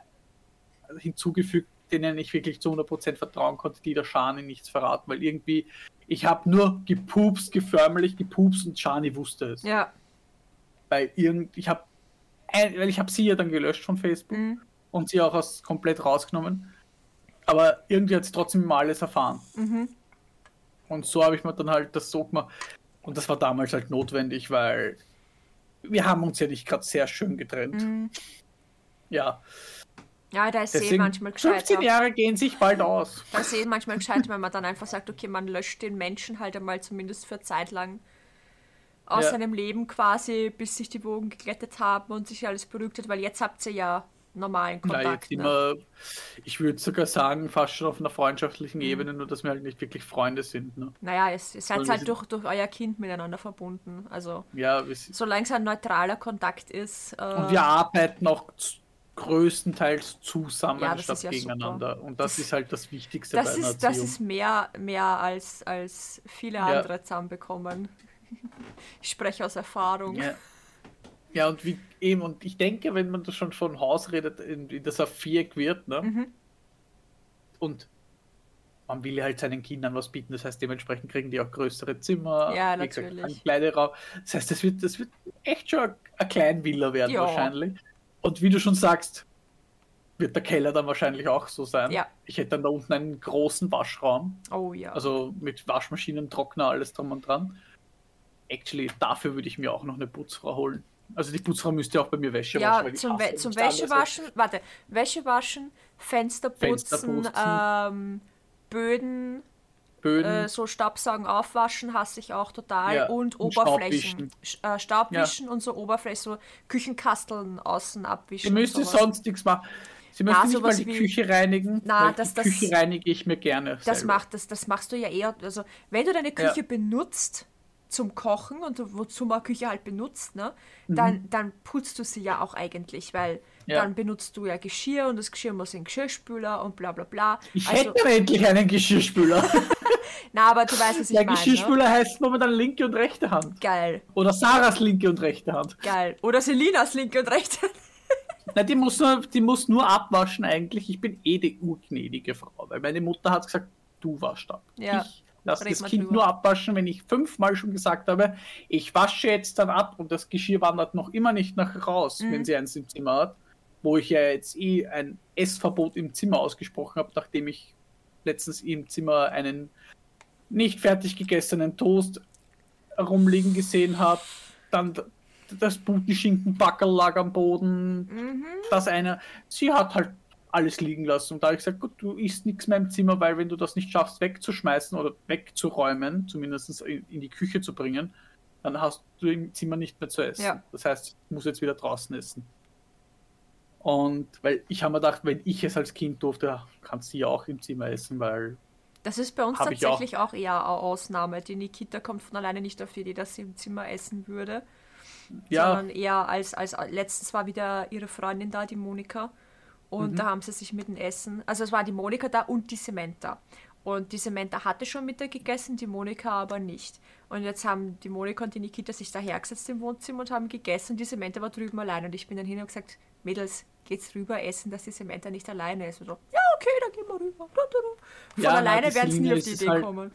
Speaker 2: hinzugefügt, denen ich wirklich zu 100% vertrauen konnte, die der Shani nichts verraten, weil irgendwie ich habe nur gepupst, geförmlich gepupst und Shani wusste es.
Speaker 1: Ja
Speaker 2: bei irgend, ich habe, weil ich habe sie ja dann gelöscht von Facebook mhm. und sie auch aus komplett rausgenommen. Aber irgendwie hat sie trotzdem mal alles erfahren. Mhm. Und so habe ich mir dann halt das so gemacht. Und das war damals halt notwendig, weil wir haben uns ja nicht gerade sehr schön getrennt. Mhm. Ja.
Speaker 1: Ja, da ist eh manchmal
Speaker 2: gescheit. 15 Jahre gehen sich bald aus.
Speaker 1: Da ist eh manchmal gescheit, wenn man dann einfach sagt, okay, man löscht den Menschen halt einmal zumindest für Zeit lang aus ja. seinem Leben quasi, bis sich die Wogen geglättet haben und sich alles beruhigt hat, weil jetzt habt ihr ja normalen Kontakt.
Speaker 2: Nein, ne? immer, ich würde sogar sagen, fast schon auf einer freundschaftlichen mhm. Ebene, nur dass wir halt nicht wirklich Freunde sind. Ne?
Speaker 1: Naja, es, ihr seid halt durch, durch euer Kind miteinander verbunden. Also,
Speaker 2: ja,
Speaker 1: solange es ein neutraler Kontakt ist.
Speaker 2: Äh, und wir arbeiten auch größtenteils zusammen ja, statt ja gegeneinander. Super. Und das, das, ist halt das Wichtigste
Speaker 1: das bei einer ist, Das ist mehr, mehr als, als viele ja. andere zusammenbekommen. Ich spreche aus Erfahrung.
Speaker 2: Ja. ja, und wie eben, und ich denke, wenn man das schon von Haus redet, in, in das auf Viereck wird, ne? Mhm. Und man will halt seinen Kindern was bieten, das heißt, dementsprechend kriegen die auch größere Zimmer.
Speaker 1: Ja, natürlich.
Speaker 2: Gesagt, kleine Raum. Das heißt, das wird, das wird echt schon eine Kleinvilla werden, ja. wahrscheinlich. Und wie du schon sagst, wird der Keller dann wahrscheinlich auch so sein.
Speaker 1: Ja.
Speaker 2: Ich hätte dann da unten einen großen Waschraum.
Speaker 1: Oh ja.
Speaker 2: Also mit Waschmaschinen, Trockner, alles drum und dran actually, dafür würde ich mir auch noch eine Putzfrau holen. Also die Putzfrau müsste auch bei mir Wäsche
Speaker 1: ja, waschen. Ja, zum, We zum Wäschewaschen, warte, Wäsche waschen, Fenster putzen. Ähm, Böden, Böden. Äh, so Staubsaugen aufwaschen hasse ich auch total ja, und, Oberflächen. Staubwischen, äh, Staubwischen ja. und so Oberflächen, so Küchenkasteln außen abwischen.
Speaker 2: Sie müsste sonst nichts machen. Sie möchte nicht mal die wie, Küche reinigen.
Speaker 1: Na, das,
Speaker 2: die das, Küche reinige ich mir gerne.
Speaker 1: Das, macht, das, das machst du ja eher. Also, wenn du deine Küche ja. benutzt, zum Kochen und wozu man Küche halt benutzt, ne, mhm. dann, dann putzt du sie ja auch eigentlich, weil ja. dann benutzt du ja Geschirr und das Geschirr muss in Geschirrspüler und bla bla bla.
Speaker 2: Ich also, hätte endlich einen Geschirrspüler.
Speaker 1: Na, aber du weißt, was ich
Speaker 2: meine. Der Geschirrspüler ne? heißt momentan linke und rechte Hand.
Speaker 1: Geil.
Speaker 2: Oder Sarahs linke und rechte Hand.
Speaker 1: Geil. Oder Selinas linke und rechte Hand.
Speaker 2: Nein, die muss, nur, die muss nur abwaschen eigentlich. Ich bin eh die urgnädige Frau, weil meine Mutter hat gesagt, du waschst ab.
Speaker 1: Ja.
Speaker 2: Ich Lass das Kind drüber. nur abwaschen, wenn ich fünfmal schon gesagt habe, ich wasche jetzt dann ab und das Geschirr wandert noch immer nicht nach raus, mhm. wenn sie eins im Zimmer hat. Wo ich ja jetzt eh ein Essverbot im Zimmer ausgesprochen habe, nachdem ich letztens im Zimmer einen nicht fertig gegessenen Toast rumliegen gesehen habe. Dann das Putenschinkenbackel lag am Boden. Mhm. Das eine. Sie hat halt alles liegen lassen. Und da habe ich gesagt, gut, du isst nichts mehr im Zimmer, weil wenn du das nicht schaffst, wegzuschmeißen oder wegzuräumen, zumindest in, in die Küche zu bringen, dann hast du im Zimmer nicht mehr zu essen.
Speaker 1: Ja.
Speaker 2: Das heißt, ich muss jetzt wieder draußen essen. Und weil ich habe mir gedacht, wenn ich es als Kind durfte, kannst du ja auch im Zimmer essen, weil.
Speaker 1: Das ist bei uns tatsächlich auch. auch. eher eine Ausnahme. Die Nikita kommt von alleine nicht auf die Idee, dass sie im Zimmer essen würde. Ja. Sondern eher als, als letztens war wieder ihre Freundin da, die Monika. Und mhm. da haben sie sich mit dem Essen, also es war die Monika da und die Samantha. Und die Samantha hatte schon Mittag gegessen, die Monika aber nicht. Und jetzt haben die Monika und die Nikita sich da hergesetzt im Wohnzimmer und haben gegessen und die Samantha war drüben allein. Und ich bin dann hin und gesagt, Mädels, geht's rüber essen, dass die Samantha nicht alleine ist. Und so, ja, okay, dann gehen wir rüber. Von ja, alleine werden sie nie auf die Idee halt, kommen.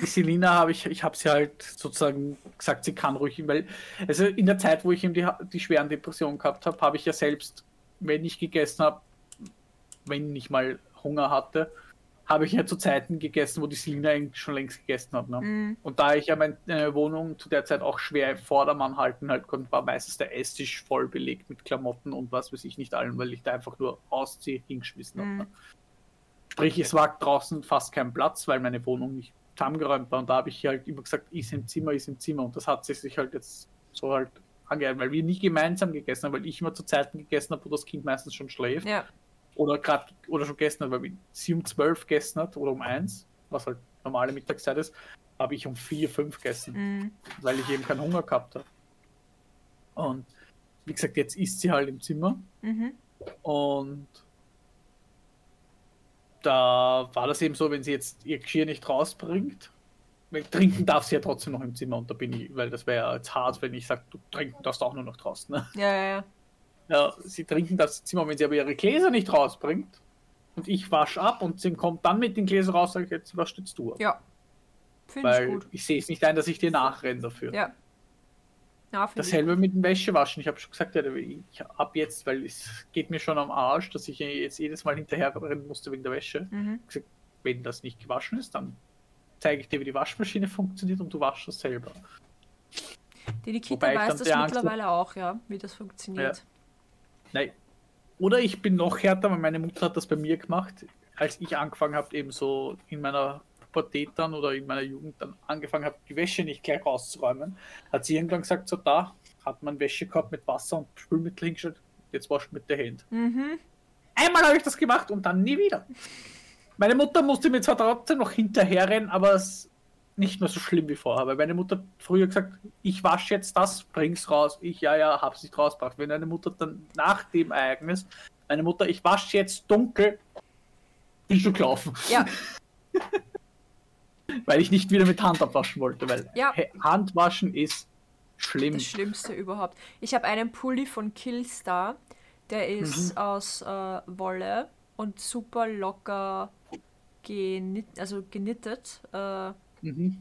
Speaker 2: Die Selina habe ich, ich habe sie halt sozusagen gesagt, sie kann ruhig, weil, also in der Zeit, wo ich eben die, die schweren Depressionen gehabt habe, habe ich ja selbst, wenn ich gegessen habe, wenn ich mal Hunger hatte, habe ich ja zu Zeiten gegessen, wo die Selina eigentlich schon längst gegessen hat. Ne?
Speaker 1: Mm.
Speaker 2: Und da ich ja meine Wohnung zu der Zeit auch schwer im Vordermann halten halt konnte, war meistens der Esstisch voll belegt mit Klamotten und was weiß ich nicht allen, weil ich da einfach nur auszieh hingeschmissen habe.
Speaker 1: Mm.
Speaker 2: Ne? Sprich, es war draußen fast kein Platz, weil meine Wohnung nicht zusammengeräumt war. Und da habe ich halt immer gesagt, ist im Zimmer, ist im Zimmer. Und das hat sich halt jetzt so halt angehört, weil wir nie gemeinsam gegessen haben, weil ich immer zu Zeiten gegessen habe, wo das Kind meistens schon schläft
Speaker 1: Ja.
Speaker 2: Oder gerade oder schon hat, weil sie um 12 gegessen hat oder um 1, was halt normale Mittagszeit ist, habe ich um 4, 5 gegessen,
Speaker 1: Mm.
Speaker 2: weil ich eben keinen Hunger gehabt habe. Und wie gesagt, jetzt isst sie halt im Zimmer
Speaker 1: Mhm.
Speaker 2: und da war das eben so, wenn sie jetzt ihr Geschirr nicht rausbringt, weil trinken darf sie ja trotzdem noch im Zimmer und da bin ich, weil das wäre ja jetzt hart, wenn ich sage, du trinken darfst auch nur noch draußen. Ne?
Speaker 1: Ja, ja, ja.
Speaker 2: Ja, sie trinken das Zimmer, wenn sie aber ihre Gläser nicht rausbringt und ich wasche ab und sie kommt dann mit den Gläsern raus, sage ich jetzt, was stützt du?
Speaker 1: Ja. Finde ich
Speaker 2: Weil
Speaker 1: gut.
Speaker 2: ich sehe es nicht ein, dass ich dir nachrenne dafür.
Speaker 1: Ja. Ja, finde ich.
Speaker 2: Dasselbe mit dem Wäschewaschen. Ich habe schon gesagt, ja, ich ab jetzt, weil es geht mir schon am Arsch, dass ich jetzt jedes Mal hinterher rennen musste wegen der Wäsche.
Speaker 1: Mhm.
Speaker 2: Wenn das nicht gewaschen ist, dann zeige ich dir, wie die Waschmaschine funktioniert und du waschst das selber.
Speaker 1: Die Nikita
Speaker 2: Wobei
Speaker 1: weiß das
Speaker 2: die Angst
Speaker 1: mittlerweile auch, ja, wie das funktioniert.
Speaker 2: Nein. Oder ich bin noch härter, weil meine Mutter hat das bei mir gemacht, als ich angefangen habe, eben so in meiner Pubertät dann oder in meiner Jugend dann angefangen habe, die Wäsche nicht gleich rauszuräumen, hat sie irgendwann gesagt, so da hat man Wäschekorb mit Wasser und Spülmittel hingestellt, jetzt wascht mit der Hand.
Speaker 1: Mhm.
Speaker 2: Einmal habe ich das gemacht und dann nie wieder. Meine Mutter musste mir zwar trotzdem noch hinterherrennen, aber es nicht mehr so schlimm wie vorher. Weil meine Mutter früher gesagt, ich wasche jetzt das, bring's raus. Ich, ja, ja, hab's nicht rausgebracht. Wenn eine Mutter dann nach dem Ereignis, meine Mutter, ich wasche jetzt dunkel, bin schon gelaufen.
Speaker 1: Ja,
Speaker 2: Weil ich nicht wieder mit Hand abwaschen wollte. Weil
Speaker 1: Ja.
Speaker 2: He- Handwaschen ist schlimm.
Speaker 1: das Schlimmste überhaupt. Ich habe einen Pulli von Killstar, der ist
Speaker 2: Mhm.
Speaker 1: aus äh, Wolle und super locker genit also genittet. Äh,
Speaker 2: Mhm.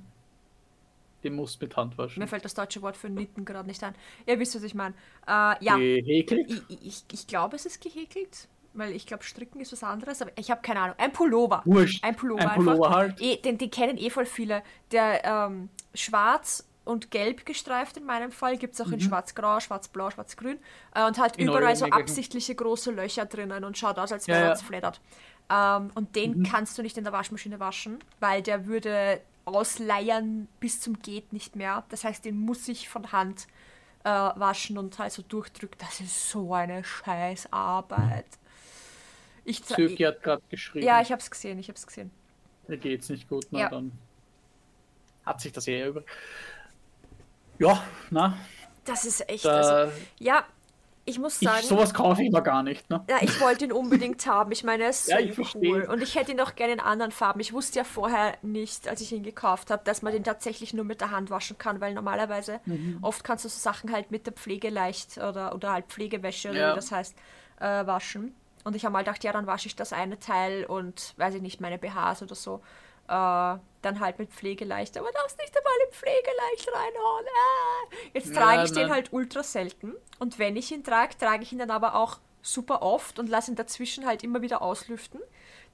Speaker 2: Den musst mit Hand waschen.
Speaker 1: mir fällt das deutsche Wort für Nitten gerade nicht ein. Ihr wisst, was ich meine. Äh, ja,
Speaker 2: Gehäkelt?
Speaker 1: ich, ich, ich glaube, es ist gehäkelt, weil ich glaube, Stricken ist was anderes, aber ich habe keine Ahnung. Ein Pullover.
Speaker 2: Wurscht.
Speaker 1: Ein Pullover,
Speaker 2: Ein Pullover
Speaker 1: einfach.
Speaker 2: halt.
Speaker 1: Eh, den, den kennen eh voll viele. Der ähm, schwarz und gelb gestreift in meinem Fall gibt es auch in schwarz-grau, schwarz-blau, schwarz-grün äh, und hat
Speaker 2: Mhm. In
Speaker 1: überall so absichtliche große Löcher drinnen und schaut aus, als
Speaker 2: Ja,
Speaker 1: wäre
Speaker 2: ja.
Speaker 1: er zerfleddert. Ähm, und
Speaker 2: Mhm.
Speaker 1: den kannst du nicht in der Waschmaschine waschen, weil der würde ausleiern bis zum geht nicht mehr. Das heißt, den muss ich von Hand äh, waschen und halt so durchdrücken. Das ist so eine scheiß Arbeit. Ich,
Speaker 2: Zöki hat gerade geschrieben.
Speaker 1: ja, ich hab's gesehen, ich hab's gesehen.
Speaker 2: Mir geht's nicht gut, na
Speaker 1: Ja.
Speaker 2: dann hat sich das eher über. Ja, na,
Speaker 1: Das ist echt.
Speaker 2: da,
Speaker 1: Also, ja, ich muss
Speaker 2: ich,
Speaker 1: sagen,
Speaker 2: sowas kaufe ich aber gar nicht, ne?
Speaker 1: ja, ich wollte ihn unbedingt haben. Ich meine, er ist so
Speaker 2: Ja, ich verstehe.
Speaker 1: cool. Und ich hätte ihn auch gerne in anderen Farben. Ich wusste ja vorher nicht, als ich ihn gekauft habe, dass man den tatsächlich nur mit der Hand waschen kann, weil normalerweise
Speaker 2: Mhm.
Speaker 1: oft kannst du so Sachen halt mit der Pflege leicht oder, oder halt Pflegewäsche oder
Speaker 2: Ja.
Speaker 1: wie das heißt, äh, waschen. Und ich habe mal gedacht, ja, dann wasche ich das eine Teil und, weiß ich nicht, meine BHs oder so. Äh, dann halt mit Pflegeleicht, aber darfst nicht einmal in Pflegeleicht reinhauen. Ah. Jetzt trage ich den halt ultra selten. Und wenn ich ihn trage, trage ich ihn dann aber auch super oft und lasse ihn dazwischen halt immer wieder auslüften,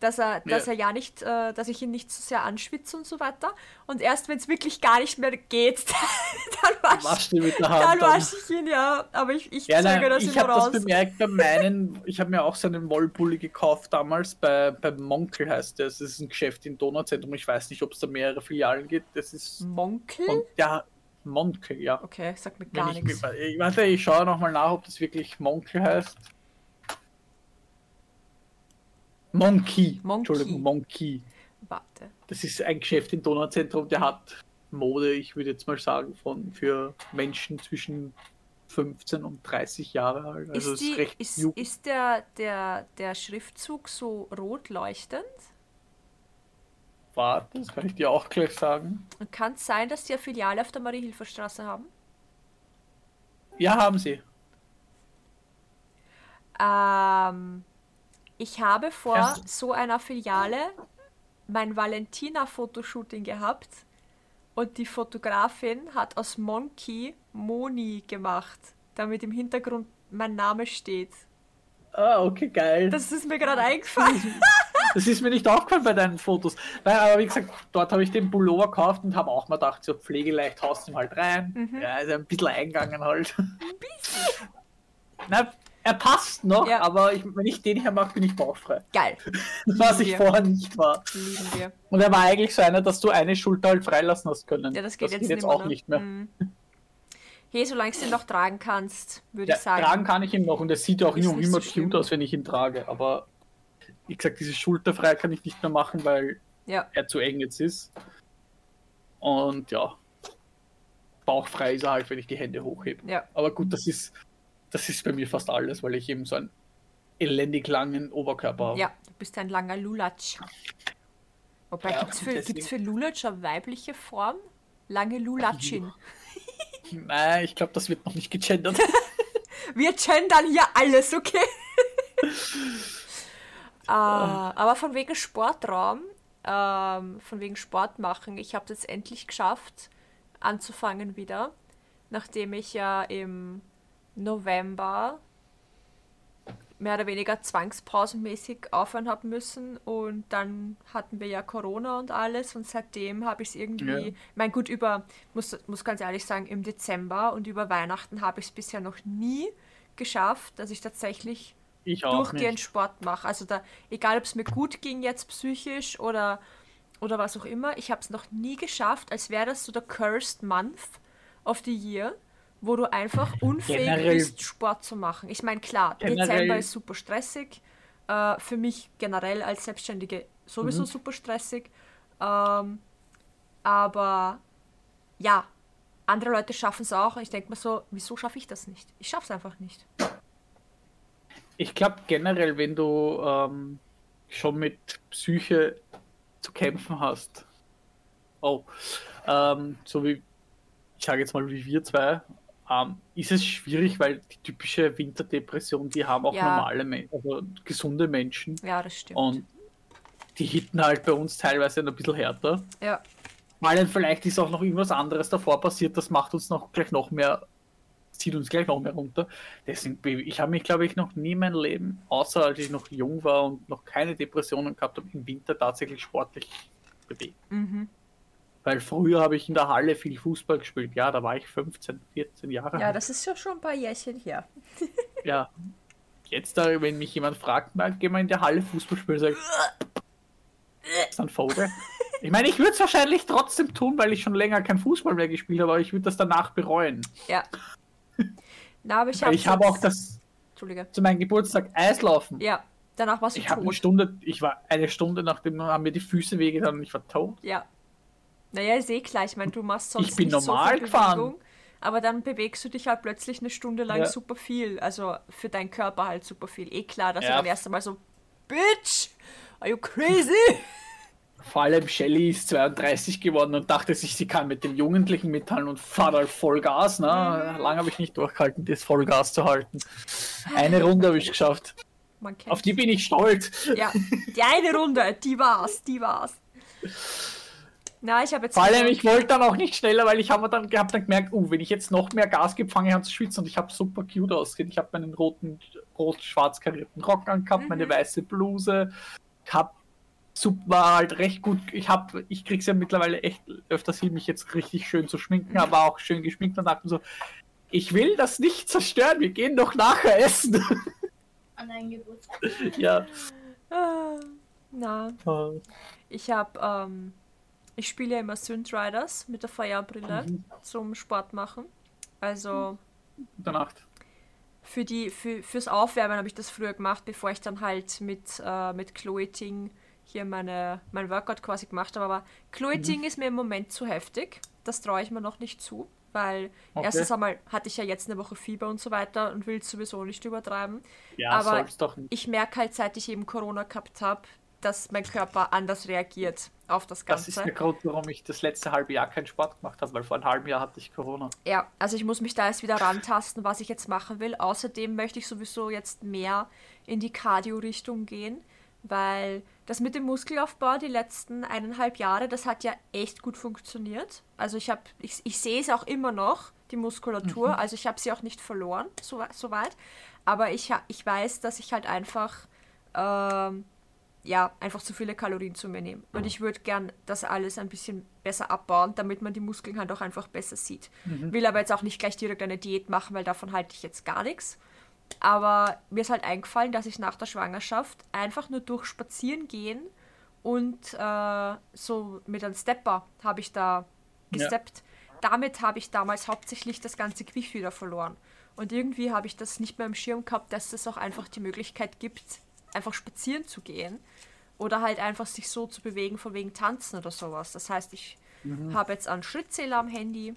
Speaker 1: dass er, dass
Speaker 2: Ja.
Speaker 1: er ja nicht, äh, dass ich ihn nicht so sehr anschwitze und so weiter. Und erst wenn es wirklich gar nicht mehr geht, dann wasche
Speaker 2: Hand.
Speaker 1: dann wasch ich ihn, ja. Aber ich, ich
Speaker 2: Ja,
Speaker 1: zögere das
Speaker 2: ich
Speaker 1: immer
Speaker 2: habe
Speaker 1: raus.
Speaker 2: das bemerkt bei meinen, ich habe mir auch so einen Wollpulli gekauft damals bei, bei Monkel heißt der. Das ist ein Geschäft im Donauzentrum. Ich weiß nicht, ob es da mehrere Filialen gibt. Das ist
Speaker 1: Monkel?
Speaker 2: und ja, Monkel, ja.
Speaker 1: Okay, sagt mir gar
Speaker 2: ich,
Speaker 1: nichts.
Speaker 2: ich, warte, ich schaue nochmal nach, ob das wirklich Monkel heißt. Monkey.
Speaker 1: Monkey.
Speaker 2: Entschuldigung, Monkey.
Speaker 1: Warte.
Speaker 2: Das ist ein Geschäft im Donauzentrum, der hat Mode, ich würde jetzt mal sagen, von für Menschen zwischen 15 und 30 Jahre alt. Also
Speaker 1: ist,
Speaker 2: ist,
Speaker 1: die,
Speaker 2: recht
Speaker 1: ist,
Speaker 2: jugend.
Speaker 1: ist der, der, der Schriftzug so rot leuchtend?
Speaker 2: Warte, das kann ich dir auch gleich sagen.
Speaker 1: Kann es sein, dass die eine Filiale auf der Marie-Hilfer-Straße haben?
Speaker 2: Ja, haben sie.
Speaker 1: Ähm, ich habe vor
Speaker 2: Ja.
Speaker 1: so einer Filiale mein Valentina-Fotoshooting gehabt und die Fotografin hat aus Monkey Moni gemacht, damit im Hintergrund mein Name steht.
Speaker 2: Ah, okay, geil.
Speaker 1: Das ist mir gerade eingefallen.
Speaker 2: Das ist mir nicht aufgefallen bei deinen Fotos. Nein, aber wie gesagt, dort habe ich den Pullover gekauft und habe auch mal gedacht, so pflegeleicht haust du ihn halt rein.
Speaker 1: Mhm.
Speaker 2: Ja, ist ein bisschen eingegangen halt. Ein bisschen. Na, er passt noch,
Speaker 1: Ja.
Speaker 2: aber ich, wenn ich den hier mache, bin ich bauchfrei.
Speaker 1: Geil.
Speaker 2: Was ich
Speaker 1: wir.
Speaker 2: vorher nicht war.
Speaker 1: Lieben wir.
Speaker 2: Und er war eigentlich so einer, dass du eine Schulter halt freilassen hast können.
Speaker 1: Ja, das geht jetzt,
Speaker 2: jetzt
Speaker 1: nimmer,
Speaker 2: auch
Speaker 1: ne?
Speaker 2: nicht mehr.
Speaker 1: Mhm. Hey, solange du ihn noch tragen kannst, würde
Speaker 2: Ja,
Speaker 1: ich sagen.
Speaker 2: tragen kann ich ihn noch und er sieht ja auch
Speaker 1: nicht
Speaker 2: immer
Speaker 1: so
Speaker 2: cute aus, wenn ich ihn trage. Aber wie gesagt, diese Schulterfrei kann ich nicht mehr machen, weil
Speaker 1: Ja,
Speaker 2: er zu eng jetzt ist. Und ja, bauchfrei ist er halt, wenn ich die Hände hochhebe.
Speaker 1: ja.
Speaker 2: Aber gut, das ist, das ist bei mir fast alles, weil ich eben so einen elendig langen Oberkörper habe.
Speaker 1: Ja, du bist ein langer Lulatsch. Wobei,
Speaker 2: Ja,
Speaker 1: gibt's für,
Speaker 2: deswegen-
Speaker 1: gibt's für Lulatsch eine weibliche Form? Lange Lulatschin.
Speaker 2: Nein, ich glaube, das wird noch nicht gegendert.
Speaker 1: Wir gendern hier alles, okay? äh, aber von wegen Sportraum, ähm, von wegen Sport machen, ich habe es endlich geschafft, anzufangen wieder, nachdem ich ja im November mehr oder weniger zwangspausenmäßig aufhören habe müssen und dann hatten wir ja Corona und alles und seitdem habe ich es irgendwie,
Speaker 2: Ja.
Speaker 1: mein gut, über, muss, muss ganz ehrlich sagen, im Dezember und über Weihnachten habe ich es bisher noch nie geschafft, dass ich tatsächlich
Speaker 2: Ich
Speaker 1: durchgehend
Speaker 2: nicht.
Speaker 1: Sport mache. Also da, egal ob es mir gut ging jetzt psychisch oder, oder was auch immer, ich habe es noch nie geschafft, als wäre das so der Cursed Month of the Year, wo du einfach unfähig
Speaker 2: Generell-
Speaker 1: bist, Sport zu machen. Ich meine, klar,
Speaker 2: Generell-
Speaker 1: Dezember ist super stressig. Äh, für mich generell als Selbstständige sowieso
Speaker 2: Mhm.
Speaker 1: super stressig. Ähm, aber ja, andere Leute schaffen es auch. Ich denke mir so, wieso schaffe ich das nicht? Ich schaffe es einfach nicht.
Speaker 2: Ich glaube generell, wenn du ähm, schon mit Psyche zu kämpfen hast, oh, ähm, so wie, ich sage jetzt mal wie wir zwei, ähm, ist es schwierig, weil die typische Winterdepression, die haben auch
Speaker 1: Ja.
Speaker 2: normale Menschen, also gesunde Menschen
Speaker 1: Ja, das stimmt.
Speaker 2: und die hitten halt bei uns teilweise ein bisschen härter.
Speaker 1: ja.
Speaker 2: Weil dann vielleicht ist auch noch irgendwas anderes davor passiert, das macht uns noch gleich noch mehr, zieht uns gleich noch mehr runter. Deswegen, ich habe mich, glaube ich, noch nie mein Leben, außer als ich noch jung war und noch keine Depressionen gehabt habe, im Winter tatsächlich sportlich bewegt.
Speaker 1: Mhm.
Speaker 2: Weil früher habe ich in der Halle viel Fußball gespielt. Ja, da war ich 15, 14 Jahre
Speaker 1: Ja,
Speaker 2: alt.
Speaker 1: das ist ja schon ein paar Jährchen her.
Speaker 2: Ja. Jetzt, da, wenn mich jemand fragt, mal, geh mal in der Halle Fußball spielen, sag ich, ist ein Vogel. Ich meine, ich würde es wahrscheinlich trotzdem tun, weil ich schon länger kein Fußball mehr gespielt habe, aber ich würde das danach bereuen.
Speaker 1: Ja. Na, aber ich habe
Speaker 2: ich habe auch das
Speaker 1: Entschuldige.
Speaker 2: zu meinem Geburtstag Eislaufen.
Speaker 1: Ja, danach warst du
Speaker 2: Ich habe eine
Speaker 1: tot.
Speaker 2: Stunde, ich war eine Stunde nachdem haben mir die Füße wehgetan und ich war tot.
Speaker 1: Ja. Naja, ich sehe gleich. Ich meine, du machst sonst
Speaker 2: Ich bin
Speaker 1: nicht
Speaker 2: normal
Speaker 1: so viel
Speaker 2: gefahren.
Speaker 1: Bewegung, aber dann bewegst du dich halt plötzlich eine Stunde lang
Speaker 2: Ja.
Speaker 1: super viel. Also für deinen Körper halt super viel. Eh klar, dass
Speaker 2: Ja.
Speaker 1: du dann erst einmal so, Bitch, are you crazy?
Speaker 2: Vor allem Shelly ist 32 geworden und dachte sich, sie kann mit dem Jugendlichen mithalten und fahrt halt Vollgas. Ne?
Speaker 1: Mhm.
Speaker 2: Lange habe ich nicht durchgehalten, das Vollgas zu halten. Eine Runde habe ich geschafft. Auf die bin ich stolz.
Speaker 1: Ja, die eine Runde, die war's, die war's. Na, ich habe jetzt.
Speaker 2: Vor allem, ich wollte dann auch nicht schneller, weil ich habe dann, hab dann gemerkt, uh, wenn ich jetzt noch mehr Gas gebe, fange ich an zu schwitzen und ich habe super cute ausgesehen. Ich habe meinen roten, rot-schwarz karierten Rock angehabt, meine
Speaker 1: Mhm.
Speaker 2: weiße Bluse, hab super, war halt recht gut. Ich habe, ich krieg's ja mittlerweile echt öfters hin, mich jetzt richtig schön zu schminken, aber auch schön geschminkt und dachte mir so, ich will das nicht zerstören, wir gehen doch nachher essen.
Speaker 3: An deinem Geburtstag.
Speaker 2: ja.
Speaker 1: Ah, na,
Speaker 2: äh,
Speaker 1: ich habe. Ähm, ich spiele ja immer Synth Riders mit der VR-Brille
Speaker 2: Mhm.
Speaker 1: zum Sport machen. Also.
Speaker 2: Gute Nacht.
Speaker 1: für die, für, fürs Aufwärmen habe ich das früher gemacht, bevor ich dann halt mit, äh, mit Chloe Ting hier meine, mein Workout quasi gemacht habe. Aber Chloe
Speaker 2: Mhm.
Speaker 1: Ting ist mir im Moment zu heftig. Das traue ich mir noch nicht zu, weil
Speaker 2: Okay.
Speaker 1: erstens einmal hatte ich ja jetzt eine Woche Fieber und so weiter und will es sowieso nicht übertreiben.
Speaker 2: Ja,
Speaker 1: Aber
Speaker 2: doch nicht.
Speaker 1: Ich merke halt, seit ich eben Corona gehabt habe, dass mein Körper anders reagiert auf das
Speaker 2: Das ist
Speaker 1: Ganze.
Speaker 2: der Grund, warum ich das letzte halbe Jahr keinen Sport gemacht habe, weil vor einem halben Jahr hatte ich Corona.
Speaker 1: Ja, also ich muss mich da erst wieder rantasten, was ich jetzt machen will. Außerdem möchte ich sowieso jetzt mehr in die Cardio-Richtung gehen, weil das mit dem Muskelaufbau die letzten eineinhalb Jahre, das hat ja echt gut funktioniert. Also ich habe, ich, ich sehe es auch immer noch, die Muskulatur, also ich habe sie auch nicht verloren, so, so weit. Aber ich, ich weiß, dass ich halt einfach, ähm, ja, einfach zu viele Kalorien zu mir nehme. Und ich würde gern das alles ein bisschen besser abbauen, damit man die Muskeln halt auch einfach besser sieht. Will aber jetzt auch nicht gleich direkt eine Diät machen, weil davon halte ich jetzt gar nichts. Aber mir ist halt eingefallen, dass ich nach der Schwangerschaft einfach nur durch Spazieren gehen und äh, so mit einem Stepper habe ich da
Speaker 2: Ja.
Speaker 1: gesteppt. Damit habe ich damals hauptsächlich das ganze Gewicht wieder verloren. Und irgendwie habe ich das nicht mehr im Schirm gehabt, dass es auch einfach die Möglichkeit gibt, einfach spazieren zu gehen. Oder halt einfach sich so zu bewegen, von wegen Tanzen oder sowas. Das heißt, ich habe jetzt einen Schrittzähler am Handy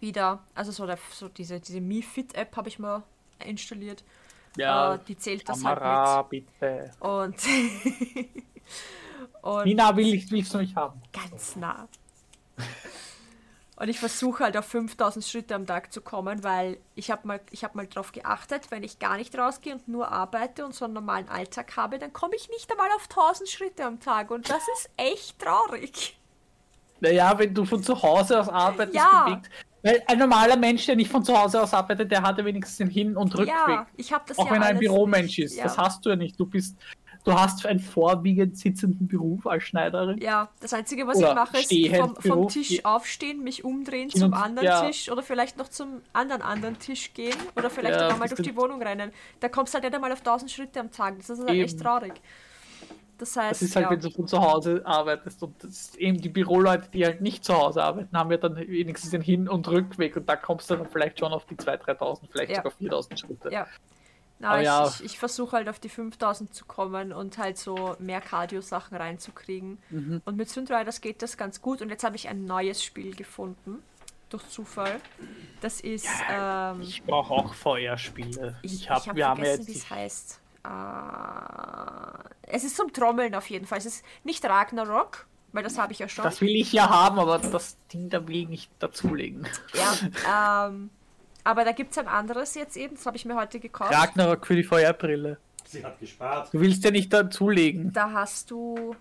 Speaker 1: wieder. Also so, der, so diese, diese Mi Fit App habe ich mal installiert.
Speaker 2: Ja,
Speaker 1: Äh, die zählt das
Speaker 2: Kamera,
Speaker 1: halt
Speaker 2: bitte.
Speaker 1: mit. Und, und
Speaker 2: Nina will ich, willst du mich haben?
Speaker 1: ganz nah. Und ich versuche halt auf 5000 Schritte am Tag zu kommen, weil ich habe mal, ich hab mal darauf geachtet, wenn ich gar nicht rausgehe und nur arbeite und so einen normalen Alltag habe, dann komme ich nicht einmal auf 1000 Schritte am Tag. Und das ist echt traurig.
Speaker 2: Naja, wenn du von zu Hause aus arbeitest,
Speaker 1: Ja.
Speaker 2: bewegt. Weil ein normaler Mensch, der nicht von zu Hause aus arbeitet, der hatte wenigstens den Hin- und Rückweg.
Speaker 1: Ja, ich habe das
Speaker 2: Auch
Speaker 1: ja
Speaker 2: wenn er ein Büromensch
Speaker 1: nicht.
Speaker 2: ist.
Speaker 1: Ja.
Speaker 2: Das hast du ja nicht. Du bist, du hast einen vorwiegend sitzenden Beruf als Schneiderin.
Speaker 1: Ja, das Einzige, was
Speaker 2: Oder
Speaker 1: ich mache, ist vom, vom Tisch aufstehen, mich umdrehen zum
Speaker 2: und-
Speaker 1: anderen
Speaker 2: ja.
Speaker 1: Tisch oder vielleicht noch zum anderen anderen Tisch gehen oder vielleicht
Speaker 2: Ja,
Speaker 1: auch mal durch die. Wohnung rennen. Da kommst du halt nicht einmal auf 1000 Schritte am Tag. Das ist halt echt traurig. Das heißt,
Speaker 2: Das ist halt,
Speaker 1: ja.
Speaker 2: wenn du von zu Hause arbeitest. Und eben die Büroleute, die halt nicht zu Hause arbeiten, haben ja dann wenigstens den Hin- und Rückweg. Und da kommst du dann vielleicht schon auf die 2.000, 3.000, vielleicht sogar 4.000 Schritte.
Speaker 1: Ja. Na, ich,
Speaker 2: ja.
Speaker 1: ich, ich versuche halt auf die 5000 zu kommen und halt so mehr Cardio-Sachen reinzukriegen.
Speaker 2: Mhm.
Speaker 1: Und mit Synthriders geht das ganz gut. Und jetzt habe ich ein neues Spiel gefunden. Durch Zufall. Das ist. ähm,
Speaker 2: Ich brauche auch VR-Spiele.
Speaker 1: Ich,
Speaker 2: Ich, hab,
Speaker 1: habe
Speaker 2: wir haben ja
Speaker 1: vergessen,
Speaker 2: jetzt
Speaker 1: wie es heißt. Äh, es ist zum Trommeln auf jeden Fall. Es ist nicht Ragnarok, weil das habe ich ja schon.
Speaker 2: Das will ich ja haben, aber das Ding da will ich nicht dazulegen.
Speaker 1: ja, ähm, aber da gibt es ein anderes jetzt eben, das habe ich mir heute gekauft.
Speaker 2: Ragnarok für die VR-Brille.
Speaker 4: Sie hat gespart.
Speaker 2: Du willst ja nicht dazulegen.
Speaker 1: Da hast du.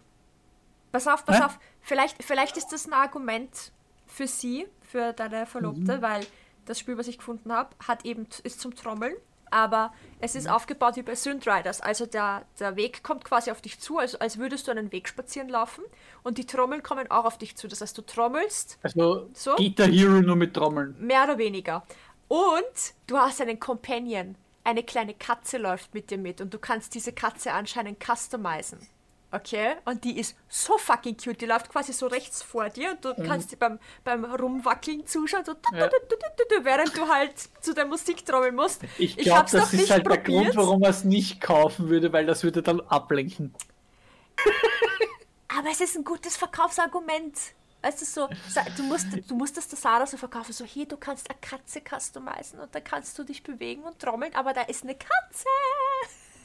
Speaker 1: Pass auf, pass
Speaker 2: Hä?
Speaker 1: auf. Vielleicht, vielleicht ist das ein Argument für sie, für deine Verlobte,
Speaker 2: Mhm.
Speaker 1: weil das Spiel, was ich gefunden habe, hat eben ist zum Trommeln. Aber es
Speaker 2: Mhm.
Speaker 1: ist aufgebaut wie bei Synthriders. Also der, der Weg kommt quasi auf dich zu, also als würdest du einen Weg spazieren laufen. Und die Trommeln kommen auch auf dich zu. Das heißt, du trommelst,
Speaker 2: Also
Speaker 1: So?
Speaker 2: Guitar Hero nur mit Trommeln.
Speaker 1: mehr oder weniger. Und du hast einen Companion. Eine kleine Katze läuft mit dir mit und du kannst diese Katze anscheinend customizen. Okay? Und die ist so fucking cute. Die läuft quasi so rechts vor dir und du kannst sie beim, beim Rumwackeln zuschauen, so
Speaker 2: Ja.
Speaker 1: während du halt zu der Musik trommeln musst.
Speaker 2: Ich glaube, das ist halt der
Speaker 1: probiert.
Speaker 2: Grund, warum man es nicht kaufen würde, weil das würde dann ablenken.
Speaker 1: Aber es ist ein gutes Verkaufsargument. Weißt du, so, du musst, du musst das der Sarah so verkaufen, so hier, du kannst eine Katze customizen und da kannst du dich bewegen und trommeln, aber da ist eine Katze.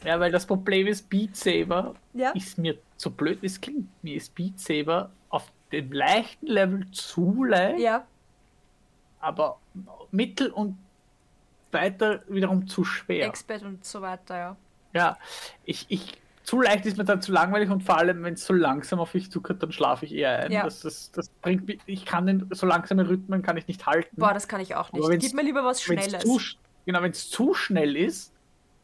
Speaker 2: Ja, weil das Problem ist, Beat Saber
Speaker 1: Ja.
Speaker 2: ist mir, so blöd wie es klingt, mir ist Beat Saber auf dem leichten Level zu leicht,
Speaker 1: Ja,
Speaker 2: aber mittel und weiter wiederum zu schwer.
Speaker 1: Expert und so weiter, ja.
Speaker 2: Ja, ich, ich, zu leicht ist mir dann zu langweilig und vor allem, wenn es so langsam auf mich zukommt, dann schlafe ich eher ein.
Speaker 1: Ja.
Speaker 2: Das, das, das bringt mich, ich kann den so langsame Rhythmen kann ich nicht halten.
Speaker 1: Boah, das kann ich auch nicht. Gib mir lieber was Schnelles.
Speaker 2: Zu, genau, wenn es zu schnell ist,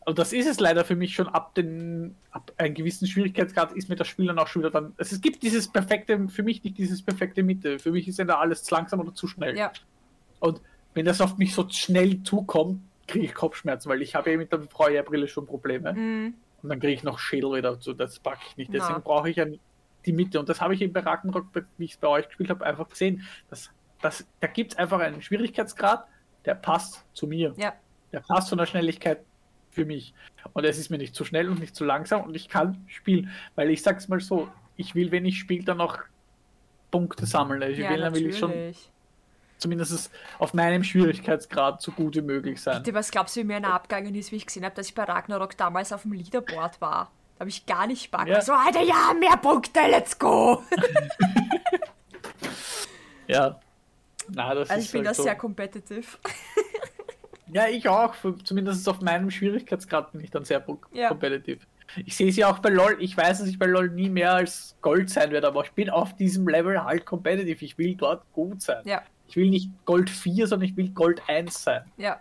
Speaker 2: und das ist es leider für mich schon ab den ab einem gewissen Schwierigkeitsgrad ist mir das Spiel dann auch schon wieder dann. Also es gibt dieses perfekte, für mich nicht dieses perfekte Mitte. Für mich ist entweder alles zu langsam oder zu schnell.
Speaker 1: Ja,
Speaker 2: Und wenn das auf mich so schnell zukommt, kriege ich Kopfschmerzen, weil ich habe ja mit der VR-Brille schon Probleme.
Speaker 1: mm,
Speaker 2: Und dann kriege ich noch Schädel wieder dazu. Das packe ich nicht. Deswegen
Speaker 1: Na.
Speaker 2: brauche ich ja die Mitte. Und das habe ich eben bei Ragnarok, wie ich es bei euch gespielt habe, einfach gesehen. Das, das, da gibt es einfach einen Schwierigkeitsgrad, der passt zu mir.
Speaker 1: ja.
Speaker 2: Der passt von der Schnelligkeit für mich. Und es ist mir nicht zu schnell und nicht zu langsam und ich kann spielen. Weil ich sag's mal so, ich will, wenn ich spiele, dann noch Punkte sammeln. Also Ich
Speaker 1: ja,
Speaker 2: will, dann will ich schon. Zumindest auf meinem Schwierigkeitsgrad so gut wie möglich sein.
Speaker 1: Bitte, was glaubst du, wie mir einer abgegangen ist, wie ich gesehen habe, dass ich bei Ragnarok damals auf dem Leaderboard war? Da habe ich gar nicht Bock.
Speaker 2: Ja.
Speaker 1: So, Alter, ja, mehr Punkte, let's go!
Speaker 2: Ja. Na, das
Speaker 1: Also
Speaker 2: ist
Speaker 1: ich bin
Speaker 2: halt
Speaker 1: da
Speaker 2: so.
Speaker 1: sehr competitive.
Speaker 2: Ja, ich auch. Zumindest auf meinem Schwierigkeitsgrad bin ich dann sehr
Speaker 1: Ja.
Speaker 2: competitive. Ich sehe sie auch bei LOL. Ich weiß, dass ich bei LOL nie mehr als Gold sein werde, aber ich bin auf diesem Level halt competitive. Ich will dort gut sein.
Speaker 1: Ja,
Speaker 2: Ich will nicht Gold 4, sondern ich will Gold 1 sein.
Speaker 1: ja.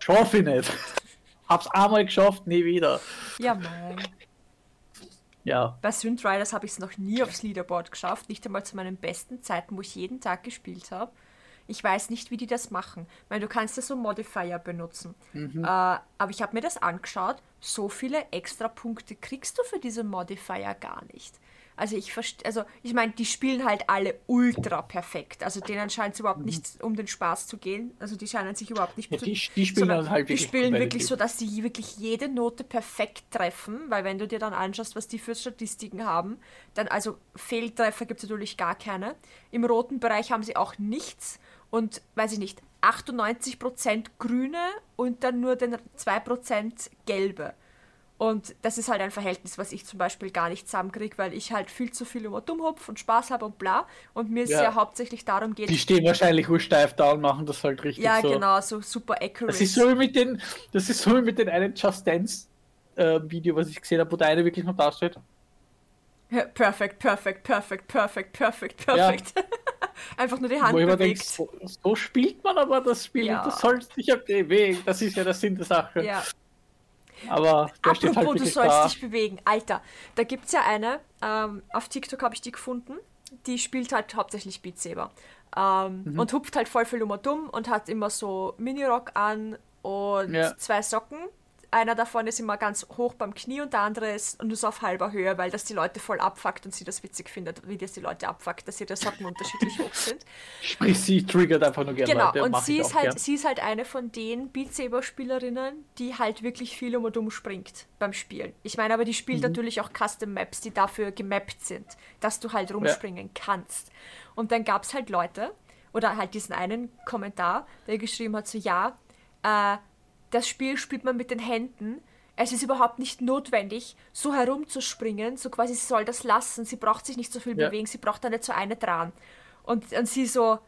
Speaker 2: Schaffe ich nicht. Hab's einmal geschafft, nie wieder.
Speaker 1: Ja, mein.
Speaker 2: Ja.
Speaker 1: Bei Synth Riders habe ich es noch nie aufs Leaderboard geschafft, nicht einmal zu meinen besten Zeiten, wo ich jeden Tag gespielt habe. Ich weiß nicht, wie die das machen. Ich meine, du kannst ja so Modifier benutzen.
Speaker 2: Mhm.
Speaker 1: Äh, aber ich habe mir das angeschaut. So viele extra Punkte kriegst du für diese Modifier gar nicht. Also ich verstehe, also ich meine, die spielen halt alle ultra perfekt. Also denen scheint es überhaupt nicht um den Spaß zu gehen. Also die scheinen sich überhaupt nicht
Speaker 2: Mhm. Ja,
Speaker 1: zu
Speaker 2: die, die spielen dann halt
Speaker 1: die
Speaker 2: wirklich
Speaker 1: spielen wirklich so, dass sie wirklich jede Note perfekt treffen, weil wenn du dir dann anschaust, was die für Statistiken haben, dann also Fehltreffer gibt es natürlich gar keine. Im roten Bereich haben sie auch nichts und weiß ich nicht, 98% grüne und dann nur den 2% gelbe. Und das ist halt ein Verhältnis, was ich zum Beispiel gar nicht zusammenkriege, weil ich halt viel zu viel über Dummhupf und Spaß habe und bla. Und mir es
Speaker 2: Ja.
Speaker 1: ja. hauptsächlich darum geht,
Speaker 2: Die stehen wahrscheinlich ursteif da und machen das halt richtig
Speaker 1: ja
Speaker 2: so.
Speaker 1: genau, so super accurate.
Speaker 2: Das ist so wie mit den, das ist so wie mit den einen Just Dance äh, Video, was ich gesehen habe, wo der eine wirklich noch da steht.
Speaker 1: Perfekt, perfekt, perfekt, perfekt, perfekt, perfekt. Einfach nur die Hand
Speaker 2: wo
Speaker 1: bewegt.
Speaker 2: so, so spielt man aber das Spiel,
Speaker 1: Ja.
Speaker 2: das sollst dich ja bewegen. Das ist ja der Sinn der Sache.
Speaker 1: Ja.
Speaker 2: Aber der steht halt
Speaker 1: Apropos, du sollst
Speaker 2: da.
Speaker 1: dich bewegen. Alter, da gibt es ja eine, ähm, auf TikTok habe ich die gefunden, die spielt halt hauptsächlich Beat Saber. Ähm,
Speaker 2: Mhm.
Speaker 1: Und hupft halt voll viel um und dumm und hat immer so Minirock an und
Speaker 2: Ja.
Speaker 1: zwei Socken. Einer davon ist immer ganz hoch beim Knie und der andere ist nur so auf halber Höhe, weil das die Leute voll abfuckt und sie das witzig findet, wie das die Leute abfuckt, dass ihre Socken unterschiedlich hoch sind.
Speaker 2: Sprich, sie triggert einfach nur gerne
Speaker 1: Genau,
Speaker 2: Leute.
Speaker 1: und
Speaker 2: mach
Speaker 1: sie ist, halt,
Speaker 2: gern.
Speaker 1: sie ist halt eine von den Beat Saber Spielerinnen, die halt wirklich viel um und um springt beim Spielen. Ich meine, aber die spielt
Speaker 2: Mhm.
Speaker 1: natürlich auch Custom Maps, die dafür gemappt sind, dass du halt rumspringen kannst. Und dann gab es halt Leute, oder halt diesen einen Kommentar, der geschrieben hat, so ja, äh, das Spiel spielt man mit den Händen. Es ist überhaupt nicht notwendig, so herumzuspringen, so quasi sie soll das lassen. Sie braucht sich nicht so viel
Speaker 2: Ja.
Speaker 1: bewegen, sie braucht da nicht so eine dran. Und, und sie so,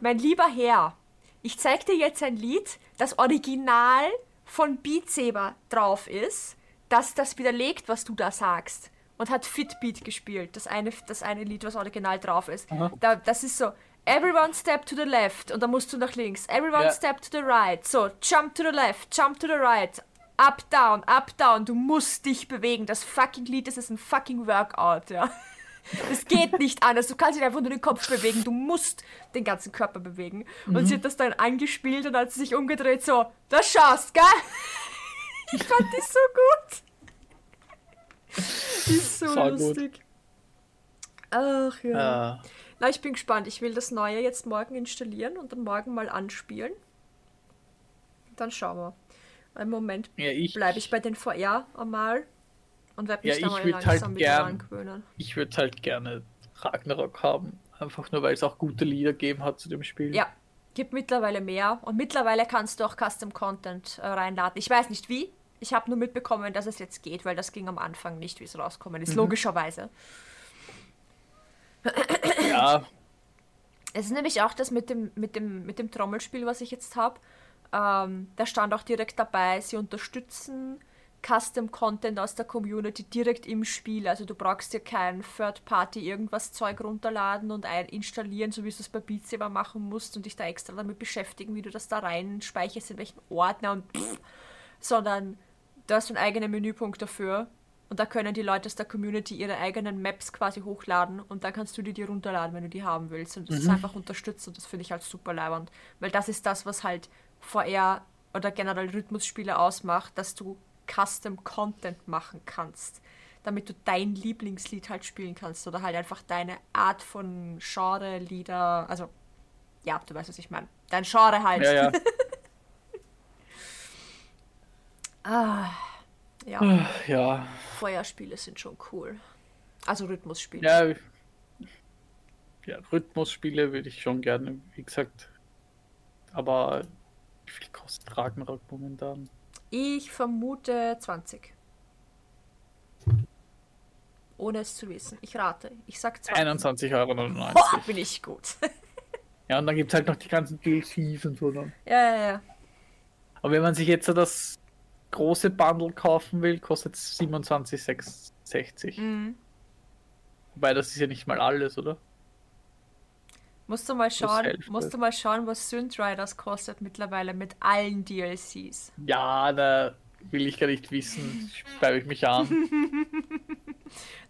Speaker 1: mein lieber Herr, ich zeig dir jetzt ein Lied, das original von Beat Saber drauf ist, das das widerlegt, was du da sagst. Und hat Fitbeat gespielt, das eine, das eine Lied, was original drauf ist. Da, das ist so, everyone step to the left und dann musst du nach links. Everyone
Speaker 2: Ja.
Speaker 1: step to the right. So, jump to the left, jump to the right. Up, down, up, down. Du musst dich bewegen. Das fucking Lied, das ist ein fucking Workout, ja. Es geht nicht anders. Du kannst nicht einfach nur den Kopf bewegen. Du musst den ganzen Körper bewegen. Und sie hat das dann angespielt und hat sie sich umgedreht, so, das schaust, gell? Ich fand die so gut. Die ist so
Speaker 2: gut.
Speaker 1: lustig. Ach ja.
Speaker 2: Äh,
Speaker 1: Na, ich bin gespannt. Ich will das Neue jetzt morgen installieren und dann morgen mal anspielen. Dann schauen wir. Im Moment
Speaker 2: ja, ich,
Speaker 1: bleibe ich bei den VR einmal und werde mich
Speaker 2: Ja,
Speaker 1: da mal
Speaker 2: würd
Speaker 1: langsam
Speaker 2: halt
Speaker 1: wieder
Speaker 2: gern-
Speaker 1: angewöhnen.
Speaker 2: ich würde halt gerne Ragnarok haben. Einfach nur, weil es auch gute Lieder gegeben hat zu dem Spiel.
Speaker 1: Ja, gibt mittlerweile mehr und mittlerweile kannst du auch Custom Content äh, reinladen. Ich weiß nicht wie. Ich habe nur mitbekommen, dass es jetzt geht, weil das ging am Anfang nicht, wie es rauskommen ist. Logischerweise.
Speaker 2: Ja
Speaker 1: Es ist nämlich auch das mit dem, mit dem, mit dem Trommelspiel, was ich jetzt habe. Ähm, da stand auch direkt dabei, sie unterstützen Custom Content aus der Community direkt im Spiel. Also du brauchst dir kein Third-Party irgendwas Zeug runterladen und ein installieren, so wie du es bei Beat Saber machen musst und dich da extra damit beschäftigen, wie du das da rein speicherst, in welchen Ordner und pff, sondern da hast du einen eigenen Menüpunkt dafür und da können die Leute aus der Community ihre eigenen Maps quasi hochladen und dann kannst du die dir runterladen, wenn du die haben willst. Und das ist einfach unterstützt und das finde ich halt super leibend. Weil das ist das, was halt VR oder generell Rhythmusspiele ausmacht, dass du Custom Content machen kannst. Damit du dein Lieblingslied halt spielen kannst oder halt einfach deine Art von Genre, Lieder, also ja, du weißt, was ich meine. Dein Genre halt.
Speaker 2: ja, ja.
Speaker 1: Ah, ja.
Speaker 2: ja.
Speaker 1: Feuerspiele sind schon cool. Also Rhythmusspiele.
Speaker 2: Ja, ja, Rhythmusspiele würde ich schon gerne, wie gesagt. Aber wie viel kostet Ragnarok momentan?
Speaker 1: Ich vermute 20. Ohne es zu wissen. Ich rate. Ich sag 20.
Speaker 2: 21,99 Euro.
Speaker 1: Boah, bin ich gut.
Speaker 2: Ja, und dann gibt es halt noch die ganzen DLCs und so. Dann.
Speaker 1: ja, ja, ja.
Speaker 2: Aber wenn man sich jetzt so das große Bundle kaufen will, kostet es 27,66.
Speaker 1: Mhm.
Speaker 2: Wobei das ist ja nicht mal alles, oder?
Speaker 1: Musst du mal schauen, musst du mal schauen, was Synth Riders kostet mittlerweile mit allen DLCs.
Speaker 2: Ja, da will ich gar nicht wissen. Schreibe ich mich an.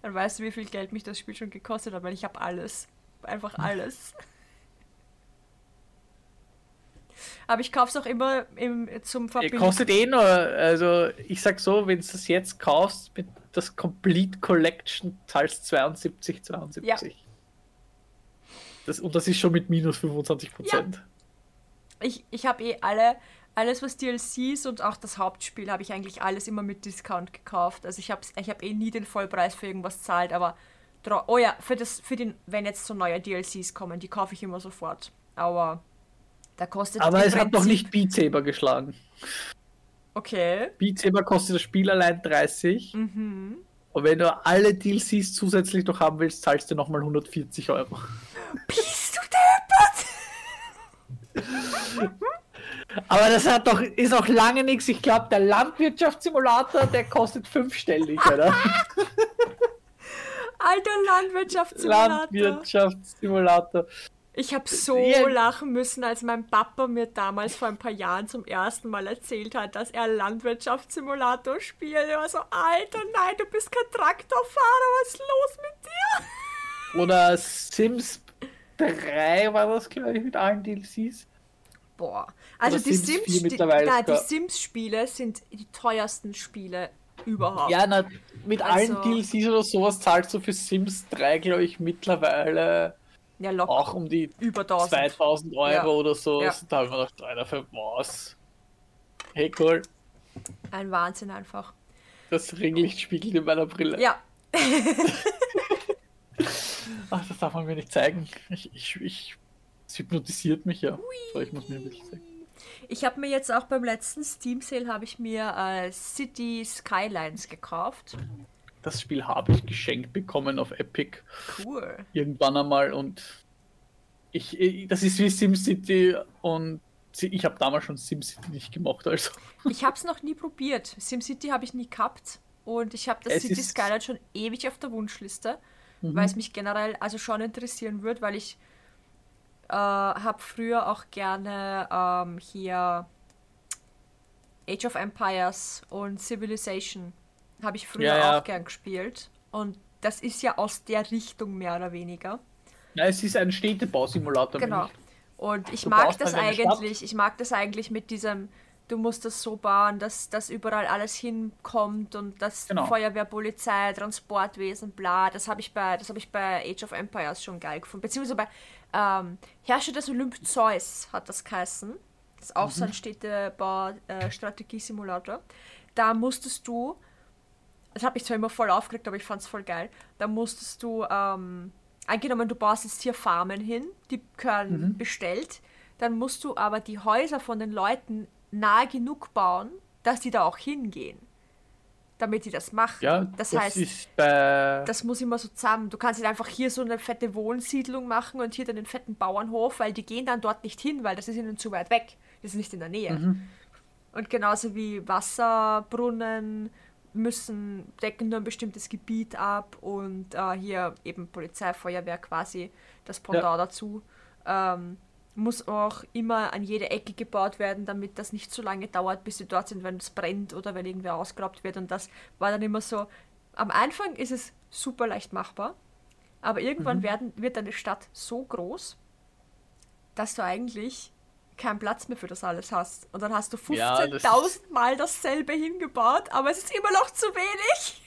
Speaker 1: Dann weißt du, wie viel Geld mich das Spiel schon gekostet hat, weil ich habe alles. Einfach alles. Aber ich kaufe es auch immer im, zum
Speaker 2: Ihr
Speaker 1: Verbinden.
Speaker 2: kostet eh nur, also ich sag so, wenn du es jetzt kaufst, mit das Complete Collection zahlst 72, 72.
Speaker 1: Ja.
Speaker 2: Das, und das ist schon mit minus 25 Prozent.
Speaker 1: Ich, ich habe eh alle, alles was DLCs und auch das Hauptspiel habe ich eigentlich alles immer mit Discount gekauft. Also ich habe ich hab eh nie den Vollpreis für irgendwas zahlt, aber oh ja, für das für den wenn jetzt so neue DLCs kommen, die kaufe ich immer sofort. Aber da kostet
Speaker 2: Aber es hat noch nicht Beat Saber geschlagen.
Speaker 1: Okay.
Speaker 2: Beat Saber kostet das Spiel allein 30.
Speaker 1: Mhm.
Speaker 2: Und wenn du alle DLCs zusätzlich noch haben willst, zahlst du nochmal 140 Euro.
Speaker 1: Bist du deppert?
Speaker 2: Aber das hat doch, ist auch lange nichts. Ich glaube, der Landwirtschaftssimulator, der kostet fünfstellig, oder?
Speaker 1: Alter Landwirtschaftssimulator.
Speaker 2: Landwirtschaftssimulator.
Speaker 1: Ich habe so
Speaker 2: Ja.
Speaker 1: lachen müssen, als mein Papa mir damals vor ein paar Jahren zum ersten Mal erzählt hat, dass er Landwirtschaftssimulator spielt. Er war so, Alter, nein, du bist kein Traktorfahrer, was ist los mit dir?
Speaker 2: Oder Sims 3 war das, glaube ich, mit allen DLCs.
Speaker 1: Boah, also
Speaker 2: Oder
Speaker 1: die
Speaker 2: Sims 4
Speaker 1: Sims, die, na, die
Speaker 2: sogar.
Speaker 1: Sims-Spiele sind die teuersten Spiele überhaupt.
Speaker 2: Ja, na, mit
Speaker 1: Also-
Speaker 2: allen DLCs oder sowas zahlst du für Sims 3, glaube ich, mittlerweile
Speaker 1: ja locker
Speaker 2: auch um die
Speaker 1: über 1000.
Speaker 2: 2000 Euro
Speaker 1: Ja.
Speaker 2: oder so.
Speaker 1: Ja.
Speaker 2: Da haben wir gedacht, Alter, für was? Hey, cool.
Speaker 1: Ein Wahnsinn einfach.
Speaker 2: Das Ringlicht spiegelt in meiner Brille.
Speaker 1: Ja,
Speaker 2: Ach, das darf man mir nicht zeigen. Ich, ich, ich, es hypnotisiert mich ja. So, ich muss mir ein bisschen zeigen.
Speaker 1: ich habe mir jetzt auch beim letzten Steam Sale habe ich mir äh, City Skylines gekauft.
Speaker 2: Das Spiel habe ich geschenkt bekommen auf Epic
Speaker 1: Cool.
Speaker 2: irgendwann einmal und ich, ich das ist wie SimCity und ich habe damals schon SimCity nicht gemacht, also
Speaker 1: Ich habe es noch nie probiert. SimCity habe ich nie gehabt. Und ich habe das
Speaker 2: Es
Speaker 1: City Skyline schon ewig auf der Wunschliste,
Speaker 2: Mhm.
Speaker 1: weil es mich generell also schon interessieren würde, weil ich äh, habe früher auch gerne ähm, hier Age of Empires und Civilization habe ich früher
Speaker 2: Ja, ja.
Speaker 1: auch gern gespielt. Und das ist ja aus der Richtung mehr oder weniger.
Speaker 2: Na, es ist ein Städtebausimulator.
Speaker 1: Genau. Und ich
Speaker 2: Du
Speaker 1: mag das
Speaker 2: halt eine Stadt.
Speaker 1: eigentlich, ich mag das eigentlich mit diesem, du musst das so bauen, dass, dass überall alles hinkommt und das
Speaker 2: Genau.
Speaker 1: Feuerwehr, Polizei, Transportwesen, bla, das habe ich bei, das habe ich bei Age of Empires schon geil gefunden. Beziehungsweise bei ähm, Herrscher des Olymp Zeus hat das geheißen. Das ist auch so ein
Speaker 2: Mhm.
Speaker 1: Städtebau-Strategie-Simulator. Da musstest du, das hat mich zwar immer voll aufgeregt, aber ich fand es voll geil. Da musstest du, ähm, angenommen, du baust jetzt hier Farmen hin, die gehören
Speaker 2: Mhm.
Speaker 1: bestellt, dann musst du aber die Häuser von den Leuten nahe genug bauen, dass die da auch hingehen. Damit die das machen.
Speaker 2: Ja,
Speaker 1: das,
Speaker 2: das,
Speaker 1: heißt,
Speaker 2: ist bei.
Speaker 1: das muss immer so zusammen. Du kannst nicht einfach hier so eine fette Wohnsiedlung machen und hier dann den fetten Bauernhof, weil die gehen dann dort nicht hin, weil das ist ihnen zu weit weg. Das ist nicht in der Nähe.
Speaker 2: Mhm.
Speaker 1: Und genauso wie Wasserbrunnen müssen, decken nur ein bestimmtes Gebiet ab und äh, hier eben Polizei, Feuerwehr quasi das Pendant dazu. Ähm, muss auch immer an jede Ecke gebaut werden, damit das nicht so lange dauert, bis sie dort sind, wenn es brennt oder wenn irgendwer ausgeraubt wird. Und das war dann immer so. Am Anfang ist es super leicht machbar, aber irgendwann werden, wird eine Stadt so groß, dass du eigentlich keinen Platz mehr für das alles hast. Und dann hast du
Speaker 2: Ja, das
Speaker 1: 15.000 Mal dasselbe hingebaut, aber es ist immer noch zu wenig.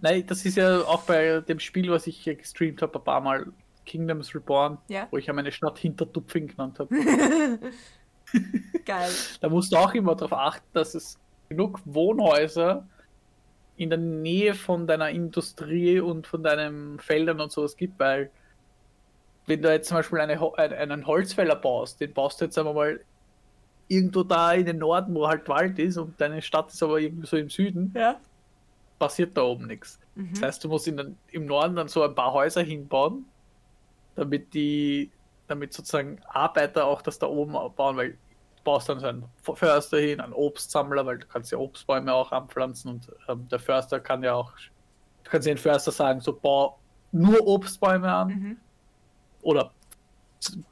Speaker 2: Nein, das ist ja auch bei dem Spiel, was ich gestreamt habe, ein paar Mal Kingdoms Reborn,
Speaker 1: Ja.
Speaker 2: wo ich ja meine Stadt Hintertupfing genannt habe.
Speaker 1: Geil.
Speaker 2: Da musst du auch immer darauf achten, dass es genug Wohnhäuser in der Nähe von deiner Industrie und von deinen Feldern und sowas gibt, weil wenn du jetzt zum Beispiel eine, einen Holzfäller baust, den baust du jetzt einmal mal irgendwo da in den Norden, wo halt Wald ist und deine Stadt ist aber irgendwie so im Süden,
Speaker 1: Ja.
Speaker 2: passiert da oben nichts.
Speaker 1: Mhm.
Speaker 2: Das heißt, du musst in den, im Norden dann so ein paar Häuser hinbauen, damit die, damit sozusagen Arbeiter auch das da oben bauen, weil du baust dann so einen Förster hin, einen Obstsammler, weil du kannst ja Obstbäume auch anpflanzen und ähm, der Förster kann ja auch, du kannst den Förster sagen, so bau nur Obstbäume an
Speaker 1: Mhm.
Speaker 2: Oder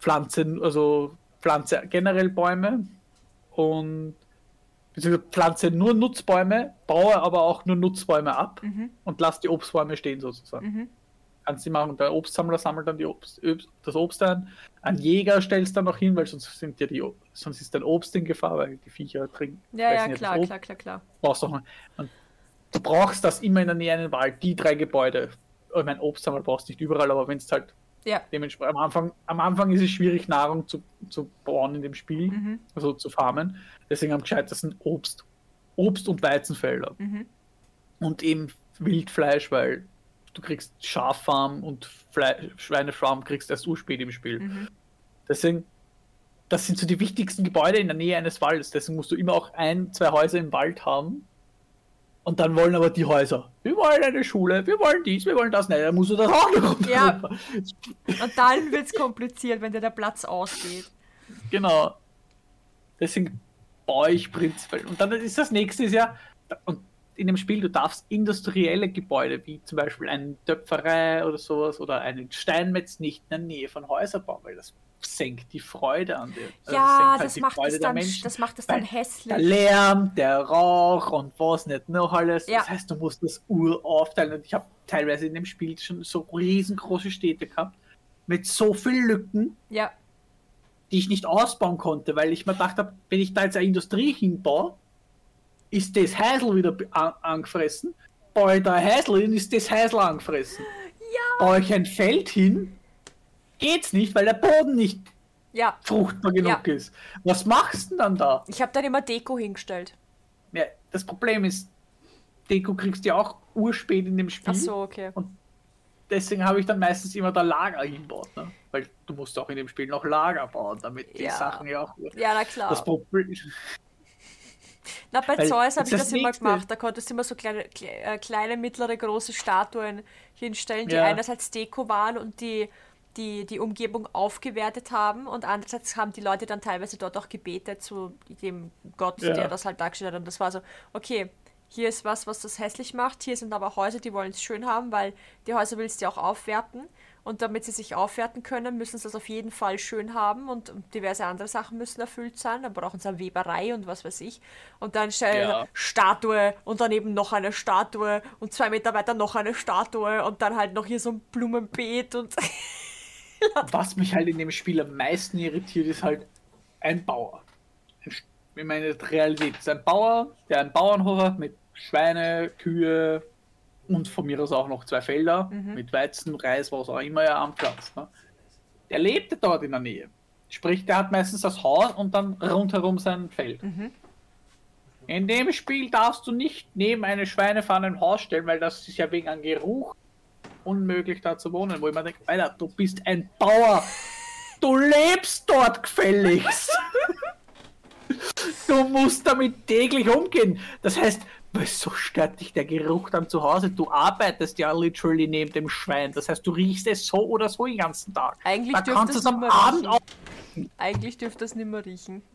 Speaker 2: Pflanzen, also Pflanze generell Bäume und beziehungsweise pflanze nur Nutzbäume, baue aber auch nur Nutzbäume ab
Speaker 1: Mhm.
Speaker 2: und lass die Obstbäume stehen sozusagen.
Speaker 1: Mhm.
Speaker 2: Kannst du machen der Obstsammler sammelt dann die Obst, das Obst ein. Ein Jäger stellst dann noch hin, weil sonst sind ja die sonst ist dein Obst in Gefahr, weil die Viecher trinken.
Speaker 1: Ja, ja, klar, klar, klar, klar.
Speaker 2: Brauchst und du brauchst das immer in der Nähe einen Wald, die drei Gebäude. Ich meine, Obstsammler brauchst du nicht überall, aber wenn es halt
Speaker 1: Ja.
Speaker 2: dementsprechend am Anfang, am Anfang ist es schwierig, Nahrung zu, zu bauen in dem Spiel,
Speaker 1: Mhm.
Speaker 2: also zu farmen. Deswegen am gescheitesten Obst. Obst- und Weizenfelder.
Speaker 1: Mhm.
Speaker 2: Und eben Wildfleisch, weil du kriegst Schaffarm und Fle Schweinefarm kriegst erst urspät im Spiel.
Speaker 1: Mhm.
Speaker 2: Deswegen, das sind so die wichtigsten Gebäude in der Nähe eines Waldes. Deswegen musst du immer auch ein, zwei Häuser im Wald haben. Und dann wollen aber die Häuser, wir wollen eine Schule, wir wollen dies, wir wollen das. Nein, dann musst du das auch noch.
Speaker 1: Ja. Und dann wird es kompliziert, wenn dir der Platz ausgeht.
Speaker 2: Genau. Deswegen baue ich prinzipiell. Und dann ist das nächste ist ja, und in dem Spiel, du darfst industrielle Gebäude, wie zum Beispiel eine Töpferei oder sowas, oder einen Steinmetz nicht in der Nähe von Häusern bauen, weil das senkt die Freude an dir. Also
Speaker 1: Ja,
Speaker 2: senkt halt
Speaker 1: das
Speaker 2: die
Speaker 1: macht,
Speaker 2: Freude
Speaker 1: es dann, das macht es dann
Speaker 2: Weil Der
Speaker 1: hässlich.
Speaker 2: Lärm, der Rauch und was nicht noch alles.
Speaker 1: Ja.
Speaker 2: Das heißt, du musst das Ur aufteilen. Und ich habe teilweise in dem Spiel schon so riesengroße Städte gehabt, mit so vielen Lücken,
Speaker 1: Ja,
Speaker 2: die ich nicht ausbauen konnte, weil ich mir gedacht habe, wenn ich da jetzt eine Industrie hinbaue, ist das Häusl wieder an, angefressen. Baue ich da ein Häusl hin, ist das Häusl angefressen.
Speaker 1: Ja.
Speaker 2: Baue ich ein Feld hin, geht's nicht, weil der Boden nicht
Speaker 1: ja.
Speaker 2: fruchtbar genug
Speaker 1: Ja.
Speaker 2: ist. Was machst du denn dann da?
Speaker 1: Ich habe dann immer Deko hingestellt.
Speaker 2: Ja, das Problem ist, Deko kriegst du ja auch urspät in dem Spiel.
Speaker 1: Ach so, okay.
Speaker 2: Deswegen habe ich dann meistens immer da Lager hinbaut, ne? Weil du musst auch in dem Spiel noch Lager bauen, damit die
Speaker 1: Ja.
Speaker 2: Sachen ja auch.
Speaker 1: Ja, na klar.
Speaker 2: Das Problem.
Speaker 1: Na, bei
Speaker 2: Weil
Speaker 1: Zeus habe ich
Speaker 2: das
Speaker 1: immer
Speaker 2: nächste-
Speaker 1: gemacht. Da konntest du immer so kleine, kle äh, kleine, mittlere, große Statuen hinstellen, die
Speaker 2: Ja.
Speaker 1: einerseits Deko waren und die, die die Umgebung aufgewertet haben und andererseits haben die Leute dann teilweise dort auch gebetet zu dem Gott,
Speaker 2: Ja.
Speaker 1: der das halt dargestellt hat. Und das war so, okay, hier ist was, was das hässlich macht. Hier sind aber Häuser, die wollen es schön haben, weil die Häuser willst du ja auch aufwerten. Und damit sie sich aufwerten können, müssen sie das auf jeden Fall schön haben und diverse andere Sachen müssen erfüllt sein. Dann brauchen sie eine Weberei und was weiß ich. Und dann stellen
Speaker 2: Ja.
Speaker 1: Statue und daneben noch eine Statue und zwei Meter weiter noch eine Statue und dann halt noch hier so ein Blumenbeet und
Speaker 2: Was mich halt in dem Spiel am meisten irritiert, ist halt ein Bauer. Ein Ich meine, Realität ist ein Bauer, der einen Bauernhof hat mit Schweine, Kühe und von mir aus auch noch zwei Felder mit Weizen, Reis, was auch immer er anpflanzt. Ne? Der lebte dort in der Nähe. Sprich, der hat meistens das Haus und dann rundherum sein Feld. In dem Spiel darfst du nicht neben eine Schweinefarm ein Haus stellen, weil das ist ja wegen einem Geruch unmöglich da zu wohnen, wo ich mir denke, Alter, du bist ein Bauer. Du lebst dort gefälligst. Du musst damit täglich umgehen. Das heißt, wieso stört dich der Geruch dann zu Hause? Du arbeitest ja literally neben dem Schwein. Das heißt, du riechst es so oder so den ganzen Tag.
Speaker 1: Eigentlich
Speaker 2: da kannst du
Speaker 1: es
Speaker 2: am
Speaker 1: nicht mehr
Speaker 2: Abend
Speaker 1: riechen.
Speaker 2: auch.
Speaker 1: eigentlich dürfte es nicht mehr riechen.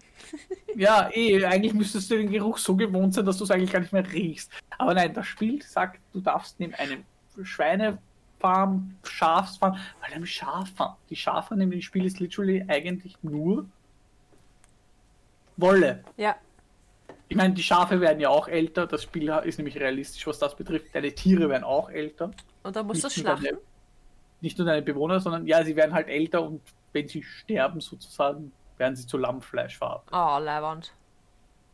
Speaker 2: Ja, eh, eigentlich müsstest du den Geruch so gewohnt sein, dass du es eigentlich gar nicht mehr riechst. Aber nein, das Spiel sagt, du darfst neben einem Schweinefarm, Schafsfarm, weil einem Schaffarm, die Schafe in dem Spiel ist literally eigentlich nur Wolle.
Speaker 1: Ja,
Speaker 2: Ich meine, die Schafe werden ja auch älter, das Spiel ist nämlich realistisch, was das betrifft. Deine Tiere werden auch älter.
Speaker 1: und dann musst du schlachten.
Speaker 2: deine- Nicht nur deine Bewohner, sondern ja, sie werden halt älter und wenn sie sterben sozusagen, werden sie zu Lammfleisch verarbeitet.
Speaker 1: Oh, Leiwand.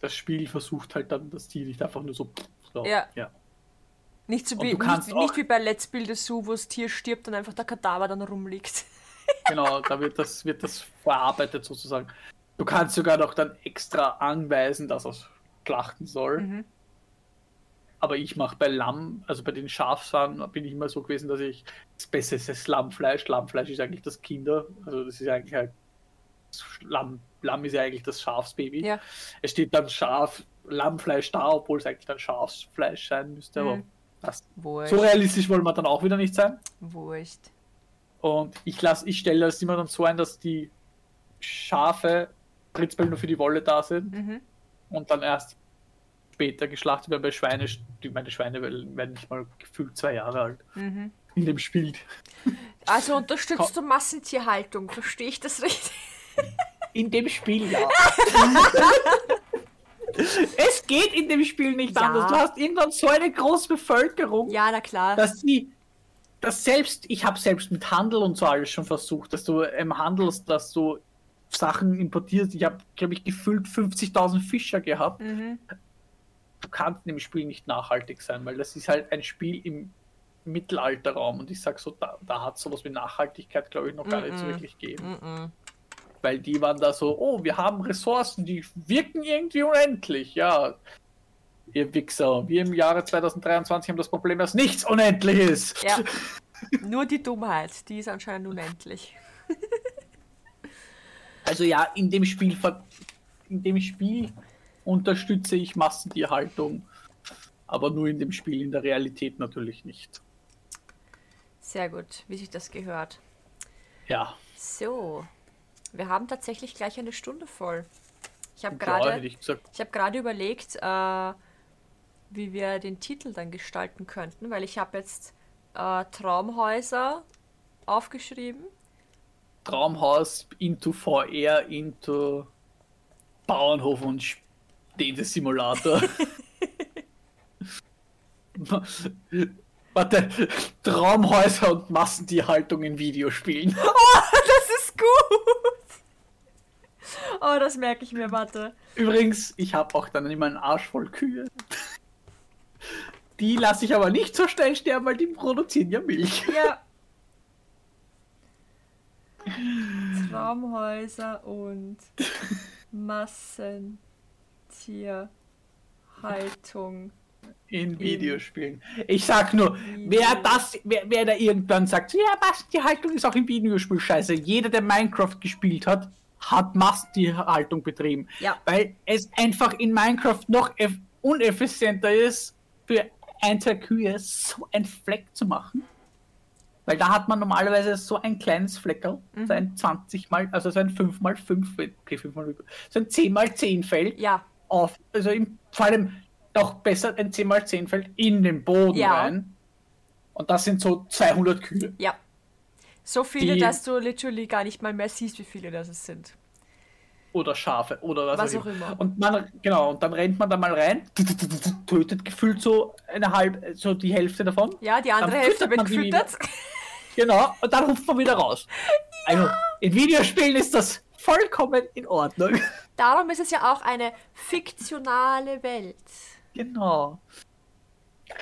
Speaker 2: das Spiel versucht halt dann das Tier nicht einfach nur so. so
Speaker 1: Ja.
Speaker 2: ja.
Speaker 1: Nicht, so wie,
Speaker 2: du kannst
Speaker 1: nicht, nicht wie bei Let's Build the Zoo, wo das Tier stirbt und einfach der Kadaver dann rumliegt.
Speaker 2: Genau, da wird das, wird das verarbeitet sozusagen. Du kannst sogar noch dann extra anweisen, dass er es schlachten soll.
Speaker 1: Mhm.
Speaker 2: Aber ich mache bei Lamm, also bei den Schafsfarmen, bin ich immer so gewesen, dass ich das Beste ist das Lammfleisch. Lammfleisch ist eigentlich das Kinder, also das ist eigentlich halt Lamm, Lamm ist ja eigentlich das Schafsbaby.
Speaker 1: Ja.
Speaker 2: Es steht dann Schaf, Lammfleisch da, obwohl es eigentlich dann Schafsfleisch sein müsste. Aber
Speaker 1: Mhm.
Speaker 2: Das,
Speaker 1: Wurscht.
Speaker 2: so realistisch wollen wir dann auch wieder nicht sein.
Speaker 1: Wurscht.
Speaker 2: Und ich lasse, ich stelle das immer dann so ein, dass die Schafe prinzipiell nur für die Wolle da sind
Speaker 1: Mhm.
Speaker 2: und dann erst später geschlachtet werden bei Schweine. Die, meine Schweine werden nicht mal gefühlt zwei Jahre alt
Speaker 1: Mhm.
Speaker 2: in dem Spiel.
Speaker 1: Also unterstützt du Massentierhaltung, verstehe ich das richtig?
Speaker 2: In dem Spiel, ja. es geht in dem Spiel nicht
Speaker 1: Ja.
Speaker 2: anders. Du hast irgendwann so eine große Bevölkerung,
Speaker 1: Ja, na klar.
Speaker 2: dass die, dass selbst, ich habe selbst mit Handel und so alles schon versucht, dass du im Handel, dass du Sachen importierst. Ich habe, glaube ich, gefüllt 50.000 Fischer gehabt.
Speaker 1: Mhm.
Speaker 2: Du kannst in dem Spiel nicht nachhaltig sein, weil das ist halt ein Spiel im Mittelalterraum und ich sag so, da, da hat sowas wie Nachhaltigkeit, glaube ich, noch gar nicht so wirklich gegeben.
Speaker 1: Mhm.
Speaker 2: Weil die waren da so, oh, wir haben Ressourcen, die wirken irgendwie unendlich. Ja, ihr Wichser, wir im Jahre 2023 haben das Problem, dass nichts unendlich ist.
Speaker 1: Ja. Nur die Dummheit, die ist anscheinend unendlich.
Speaker 2: Also ja, in dem Spiel, in dem Spiel unterstütze ich Massentierhaltung, aber nur in dem Spiel, in der Realität natürlich nicht.
Speaker 1: Sehr gut, wie sich das gehört.
Speaker 2: Ja,
Speaker 1: So, wir haben tatsächlich gleich eine Stunde voll. Ich habe gerade
Speaker 2: ich
Speaker 1: habe gerade überlegt, äh, wie wir den Titel dann gestalten könnten, weil ich habe jetzt äh, Traumhäuser aufgeschrieben.
Speaker 2: Traumhaus into VR, into Bauernhof und Städte-Simulator. Warte, Traumhäuser und Massentierhaltung in Videospielen.
Speaker 1: das ist gut! Oh, das merke ich mir, warte.
Speaker 2: Übrigens, ich habe auch dann immer einen Arsch voll Kühe. Die lasse ich aber nicht so schnell sterben, weil die produzieren ja Milch.
Speaker 1: Ja. Traumhäuser und Massentierhaltung.
Speaker 2: In Videospielen. Ich sag nur, wer das, wer, wer da irgendwann sagt, ja, Massentierhaltung ist auch im Videospiel scheiße. Jeder, der Minecraft gespielt hat, hat Massentierhaltung betrieben.
Speaker 1: Ja.
Speaker 2: Weil es einfach in Minecraft noch eff- uneffizienter ist, für ein, zwei Kühe so ein Fleck zu machen. Weil da hat man normalerweise so ein kleines Fleckerl, so ein 20 mal, also so ein 5 mal 5, okay, 5 mal, so ein 10 mal 10 Feld
Speaker 1: Ja,
Speaker 2: auf, also im, vor allem noch besser ein 10x10 Feld in den Boden
Speaker 1: Ja.
Speaker 2: rein. Und das sind so 200 Kühe.
Speaker 1: ja. So viele, dass du literally gar nicht mal mehr siehst, wie viele das es sind.
Speaker 2: Oder Schafe oder was,
Speaker 1: Was
Speaker 2: auch immer.
Speaker 1: immer.
Speaker 2: Und man, genau, und dann rennt man da mal rein, tötet gefühlt so eine halbe, so die Hälfte davon.
Speaker 1: Ja, die andere Hälfte wird gefüttert.
Speaker 2: Genau, und dann ruft man wieder raus. Also, in Videospielen ist das vollkommen in Ordnung.
Speaker 1: Darum ist es ja auch eine fiktionale Welt.
Speaker 2: Genau.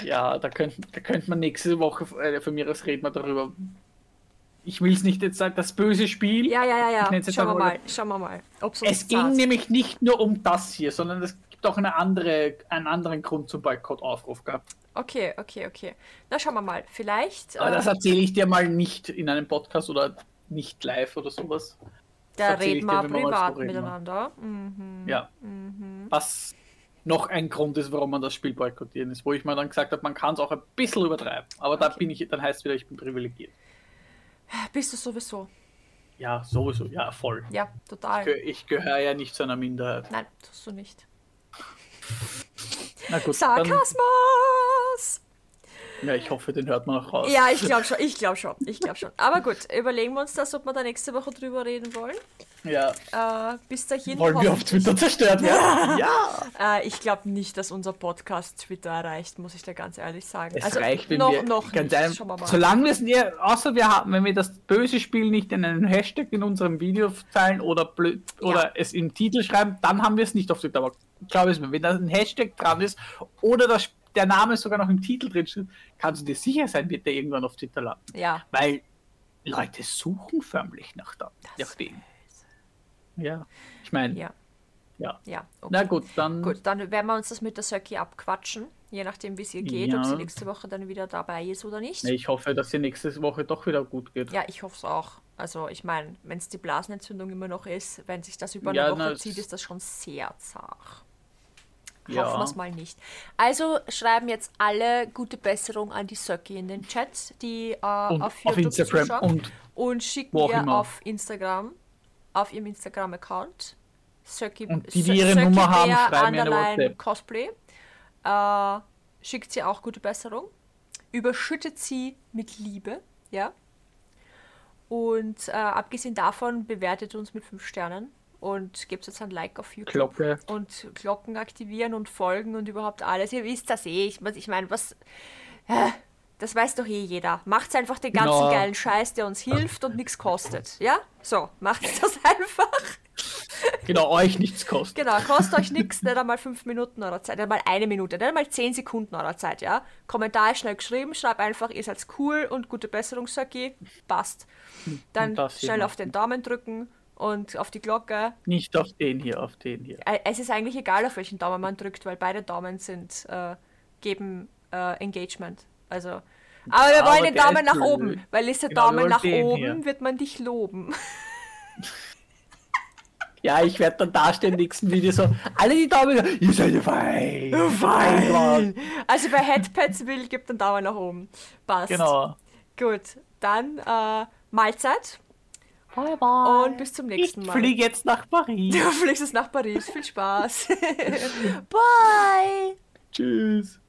Speaker 2: Ja, da könnte da könnt man nächste Woche äh, von mir aus reden wir darüber. Ich will es nicht jetzt sagen, das böse Spiel.
Speaker 1: Ja, ja, ja, ja. Schauen wir mal, schauen wir mal. Ob's uns
Speaker 2: Es ging nämlich nicht nur um das hier, sondern es gibt auch eine andere, einen anderen Grund zum Boykottaufruf gehabt.
Speaker 1: Okay, okay, okay. Na, schauen wir mal. Vielleicht.
Speaker 2: Aber
Speaker 1: äh,
Speaker 2: das erzähle ich dir mal nicht in einem Podcast oder nicht live oder sowas.
Speaker 1: da reden wir privat miteinander. Mhm.
Speaker 2: Ja. Was noch ein Grund ist, warum man das Spiel boykottieren ist, wo ich mir dann gesagt habe, man kann es auch ein bisschen übertreiben. Aber da
Speaker 1: Okay.
Speaker 2: bin ich, dann heißt es wieder, ich bin privilegiert.
Speaker 1: Bist du sowieso?
Speaker 2: Ja, sowieso, ja, voll.
Speaker 1: Ja, total.
Speaker 2: Geh- Ich gehöre ja nicht zu einer Minderheit.
Speaker 1: Nein, tust du nicht.
Speaker 2: Na gut,
Speaker 1: Sarkasmus!
Speaker 2: Ja, ich hoffe, den hört man auch raus.
Speaker 1: Ja, ich glaube schon, ich glaube schon, ich glaube schon. Aber gut, überlegen wir uns das, ob wir da nächste Woche drüber reden wollen.
Speaker 2: Ja,
Speaker 1: Äh, bis dahin.
Speaker 2: wollen wir auf Twitter zerstört werden? ja.
Speaker 1: Äh, ich glaube nicht, dass unser Podcast Twitter erreicht, muss ich dir ganz ehrlich sagen.
Speaker 2: Es
Speaker 1: also
Speaker 2: reicht, wenn
Speaker 1: noch,
Speaker 2: wir
Speaker 1: noch
Speaker 2: ganz
Speaker 1: nicht.
Speaker 2: ein- solange wir es nie, außer wir haben, wenn wir das böse Spiel nicht in einen Hashtag in unserem Video teilen oder blöd, oder es im Titel schreiben, dann haben wir es nicht auf Twitter. Aber glaub es mir, wenn da ein Hashtag dran ist oder das, der Name sogar noch im Titel drin steht, kannst du dir sicher sein, wird der irgendwann auf Twitter landen.
Speaker 1: Ja,
Speaker 2: Weil Leute suchen förmlich nach, da, nach dem. Ja, ich meine,
Speaker 1: ja,
Speaker 2: ja.
Speaker 1: ja. Okay.
Speaker 2: Na gut, dann
Speaker 1: Gut, dann werden wir uns das mit der Söcki abquatschen, je nachdem, wie es ihr geht, ob
Speaker 2: Ja.
Speaker 1: sie nächste Woche dann wieder dabei ist oder nicht.
Speaker 2: ich hoffe, dass sie nächste Woche doch wieder gut geht.
Speaker 1: Ja, ich hoffe es auch. Also ich meine, wenn es die Blasenentzündung immer noch ist, wenn sich das über
Speaker 2: Ja,
Speaker 1: eine Woche
Speaker 2: na,
Speaker 1: zieht, ist das schon sehr zart.
Speaker 2: Ja.
Speaker 1: Hoffen wir es mal nicht. Also schreiben jetzt alle gute Besserung an die Söcki in den Chat, die äh,
Speaker 2: Und
Speaker 1: auf
Speaker 2: auf
Speaker 1: YouTube
Speaker 2: Instagram
Speaker 1: zuschauen.
Speaker 2: und
Speaker 1: und schicken ihr auf Instagram, auf ihrem Instagram-Account. Söcki,
Speaker 2: Und die, die ihre
Speaker 1: Söcki
Speaker 2: Nummer haben, schreiben mir eine
Speaker 1: Underline
Speaker 2: WhatsApp.
Speaker 1: Cosplay. Äh, schickt sie auch gute Besserung. Überschüttet sie mit Liebe, ja. Und äh, abgesehen davon bewertet uns mit 5 Sternen und gebt uns ein Like auf YouTube.
Speaker 2: Glocke.
Speaker 1: Und Glocken aktivieren und folgen und überhaupt alles. Ihr wisst das eh. Ich, ich meine, was. Äh, das weiß doch eh jeder. Macht's einfach den ganzen
Speaker 2: Ja.
Speaker 1: geilen Scheiß, der uns hilft und nichts kostet. Ja? So, macht das einfach.
Speaker 2: Genau, euch nichts kostet.
Speaker 1: Genau, kostet euch nichts, nicht einmal fünf Minuten eurer Zeit, nicht einmal eine Minute, nicht einmal zehn Sekunden eurer Zeit, ja? Kommentar ist schnell geschrieben, schreib einfach, ihr seid cool und gute Besserung, sag ich, passt. Dann
Speaker 2: das hier
Speaker 1: schnell auf den Daumen drücken und auf die Glocke.
Speaker 2: Nicht auf den hier, auf den hier.
Speaker 1: Äh, Es ist eigentlich egal, auf welchen Daumen man drückt, weil beide Daumen sind, äh, geben äh, Engagement. Also, aber wir wollen den Daumen nach
Speaker 2: blöd.
Speaker 1: oben, weil ist der
Speaker 2: Genau,
Speaker 1: Daumen nach oben,
Speaker 2: hier.
Speaker 1: wird man dich loben.
Speaker 2: Ja, ich werde dann dastehen im nächsten Video so, alle die Daumen, ihr seid fein. Fein.
Speaker 1: Also wer Headpads will, gibt einen Daumen nach oben. Passt.
Speaker 2: Genau.
Speaker 1: Gut, dann äh, Mahlzeit und bis zum
Speaker 2: Ich
Speaker 1: nächsten Mal.
Speaker 2: fliege jetzt nach Paris.
Speaker 1: Du fliegst jetzt nach Paris. Viel Spaß. Bye.
Speaker 2: Tschüss.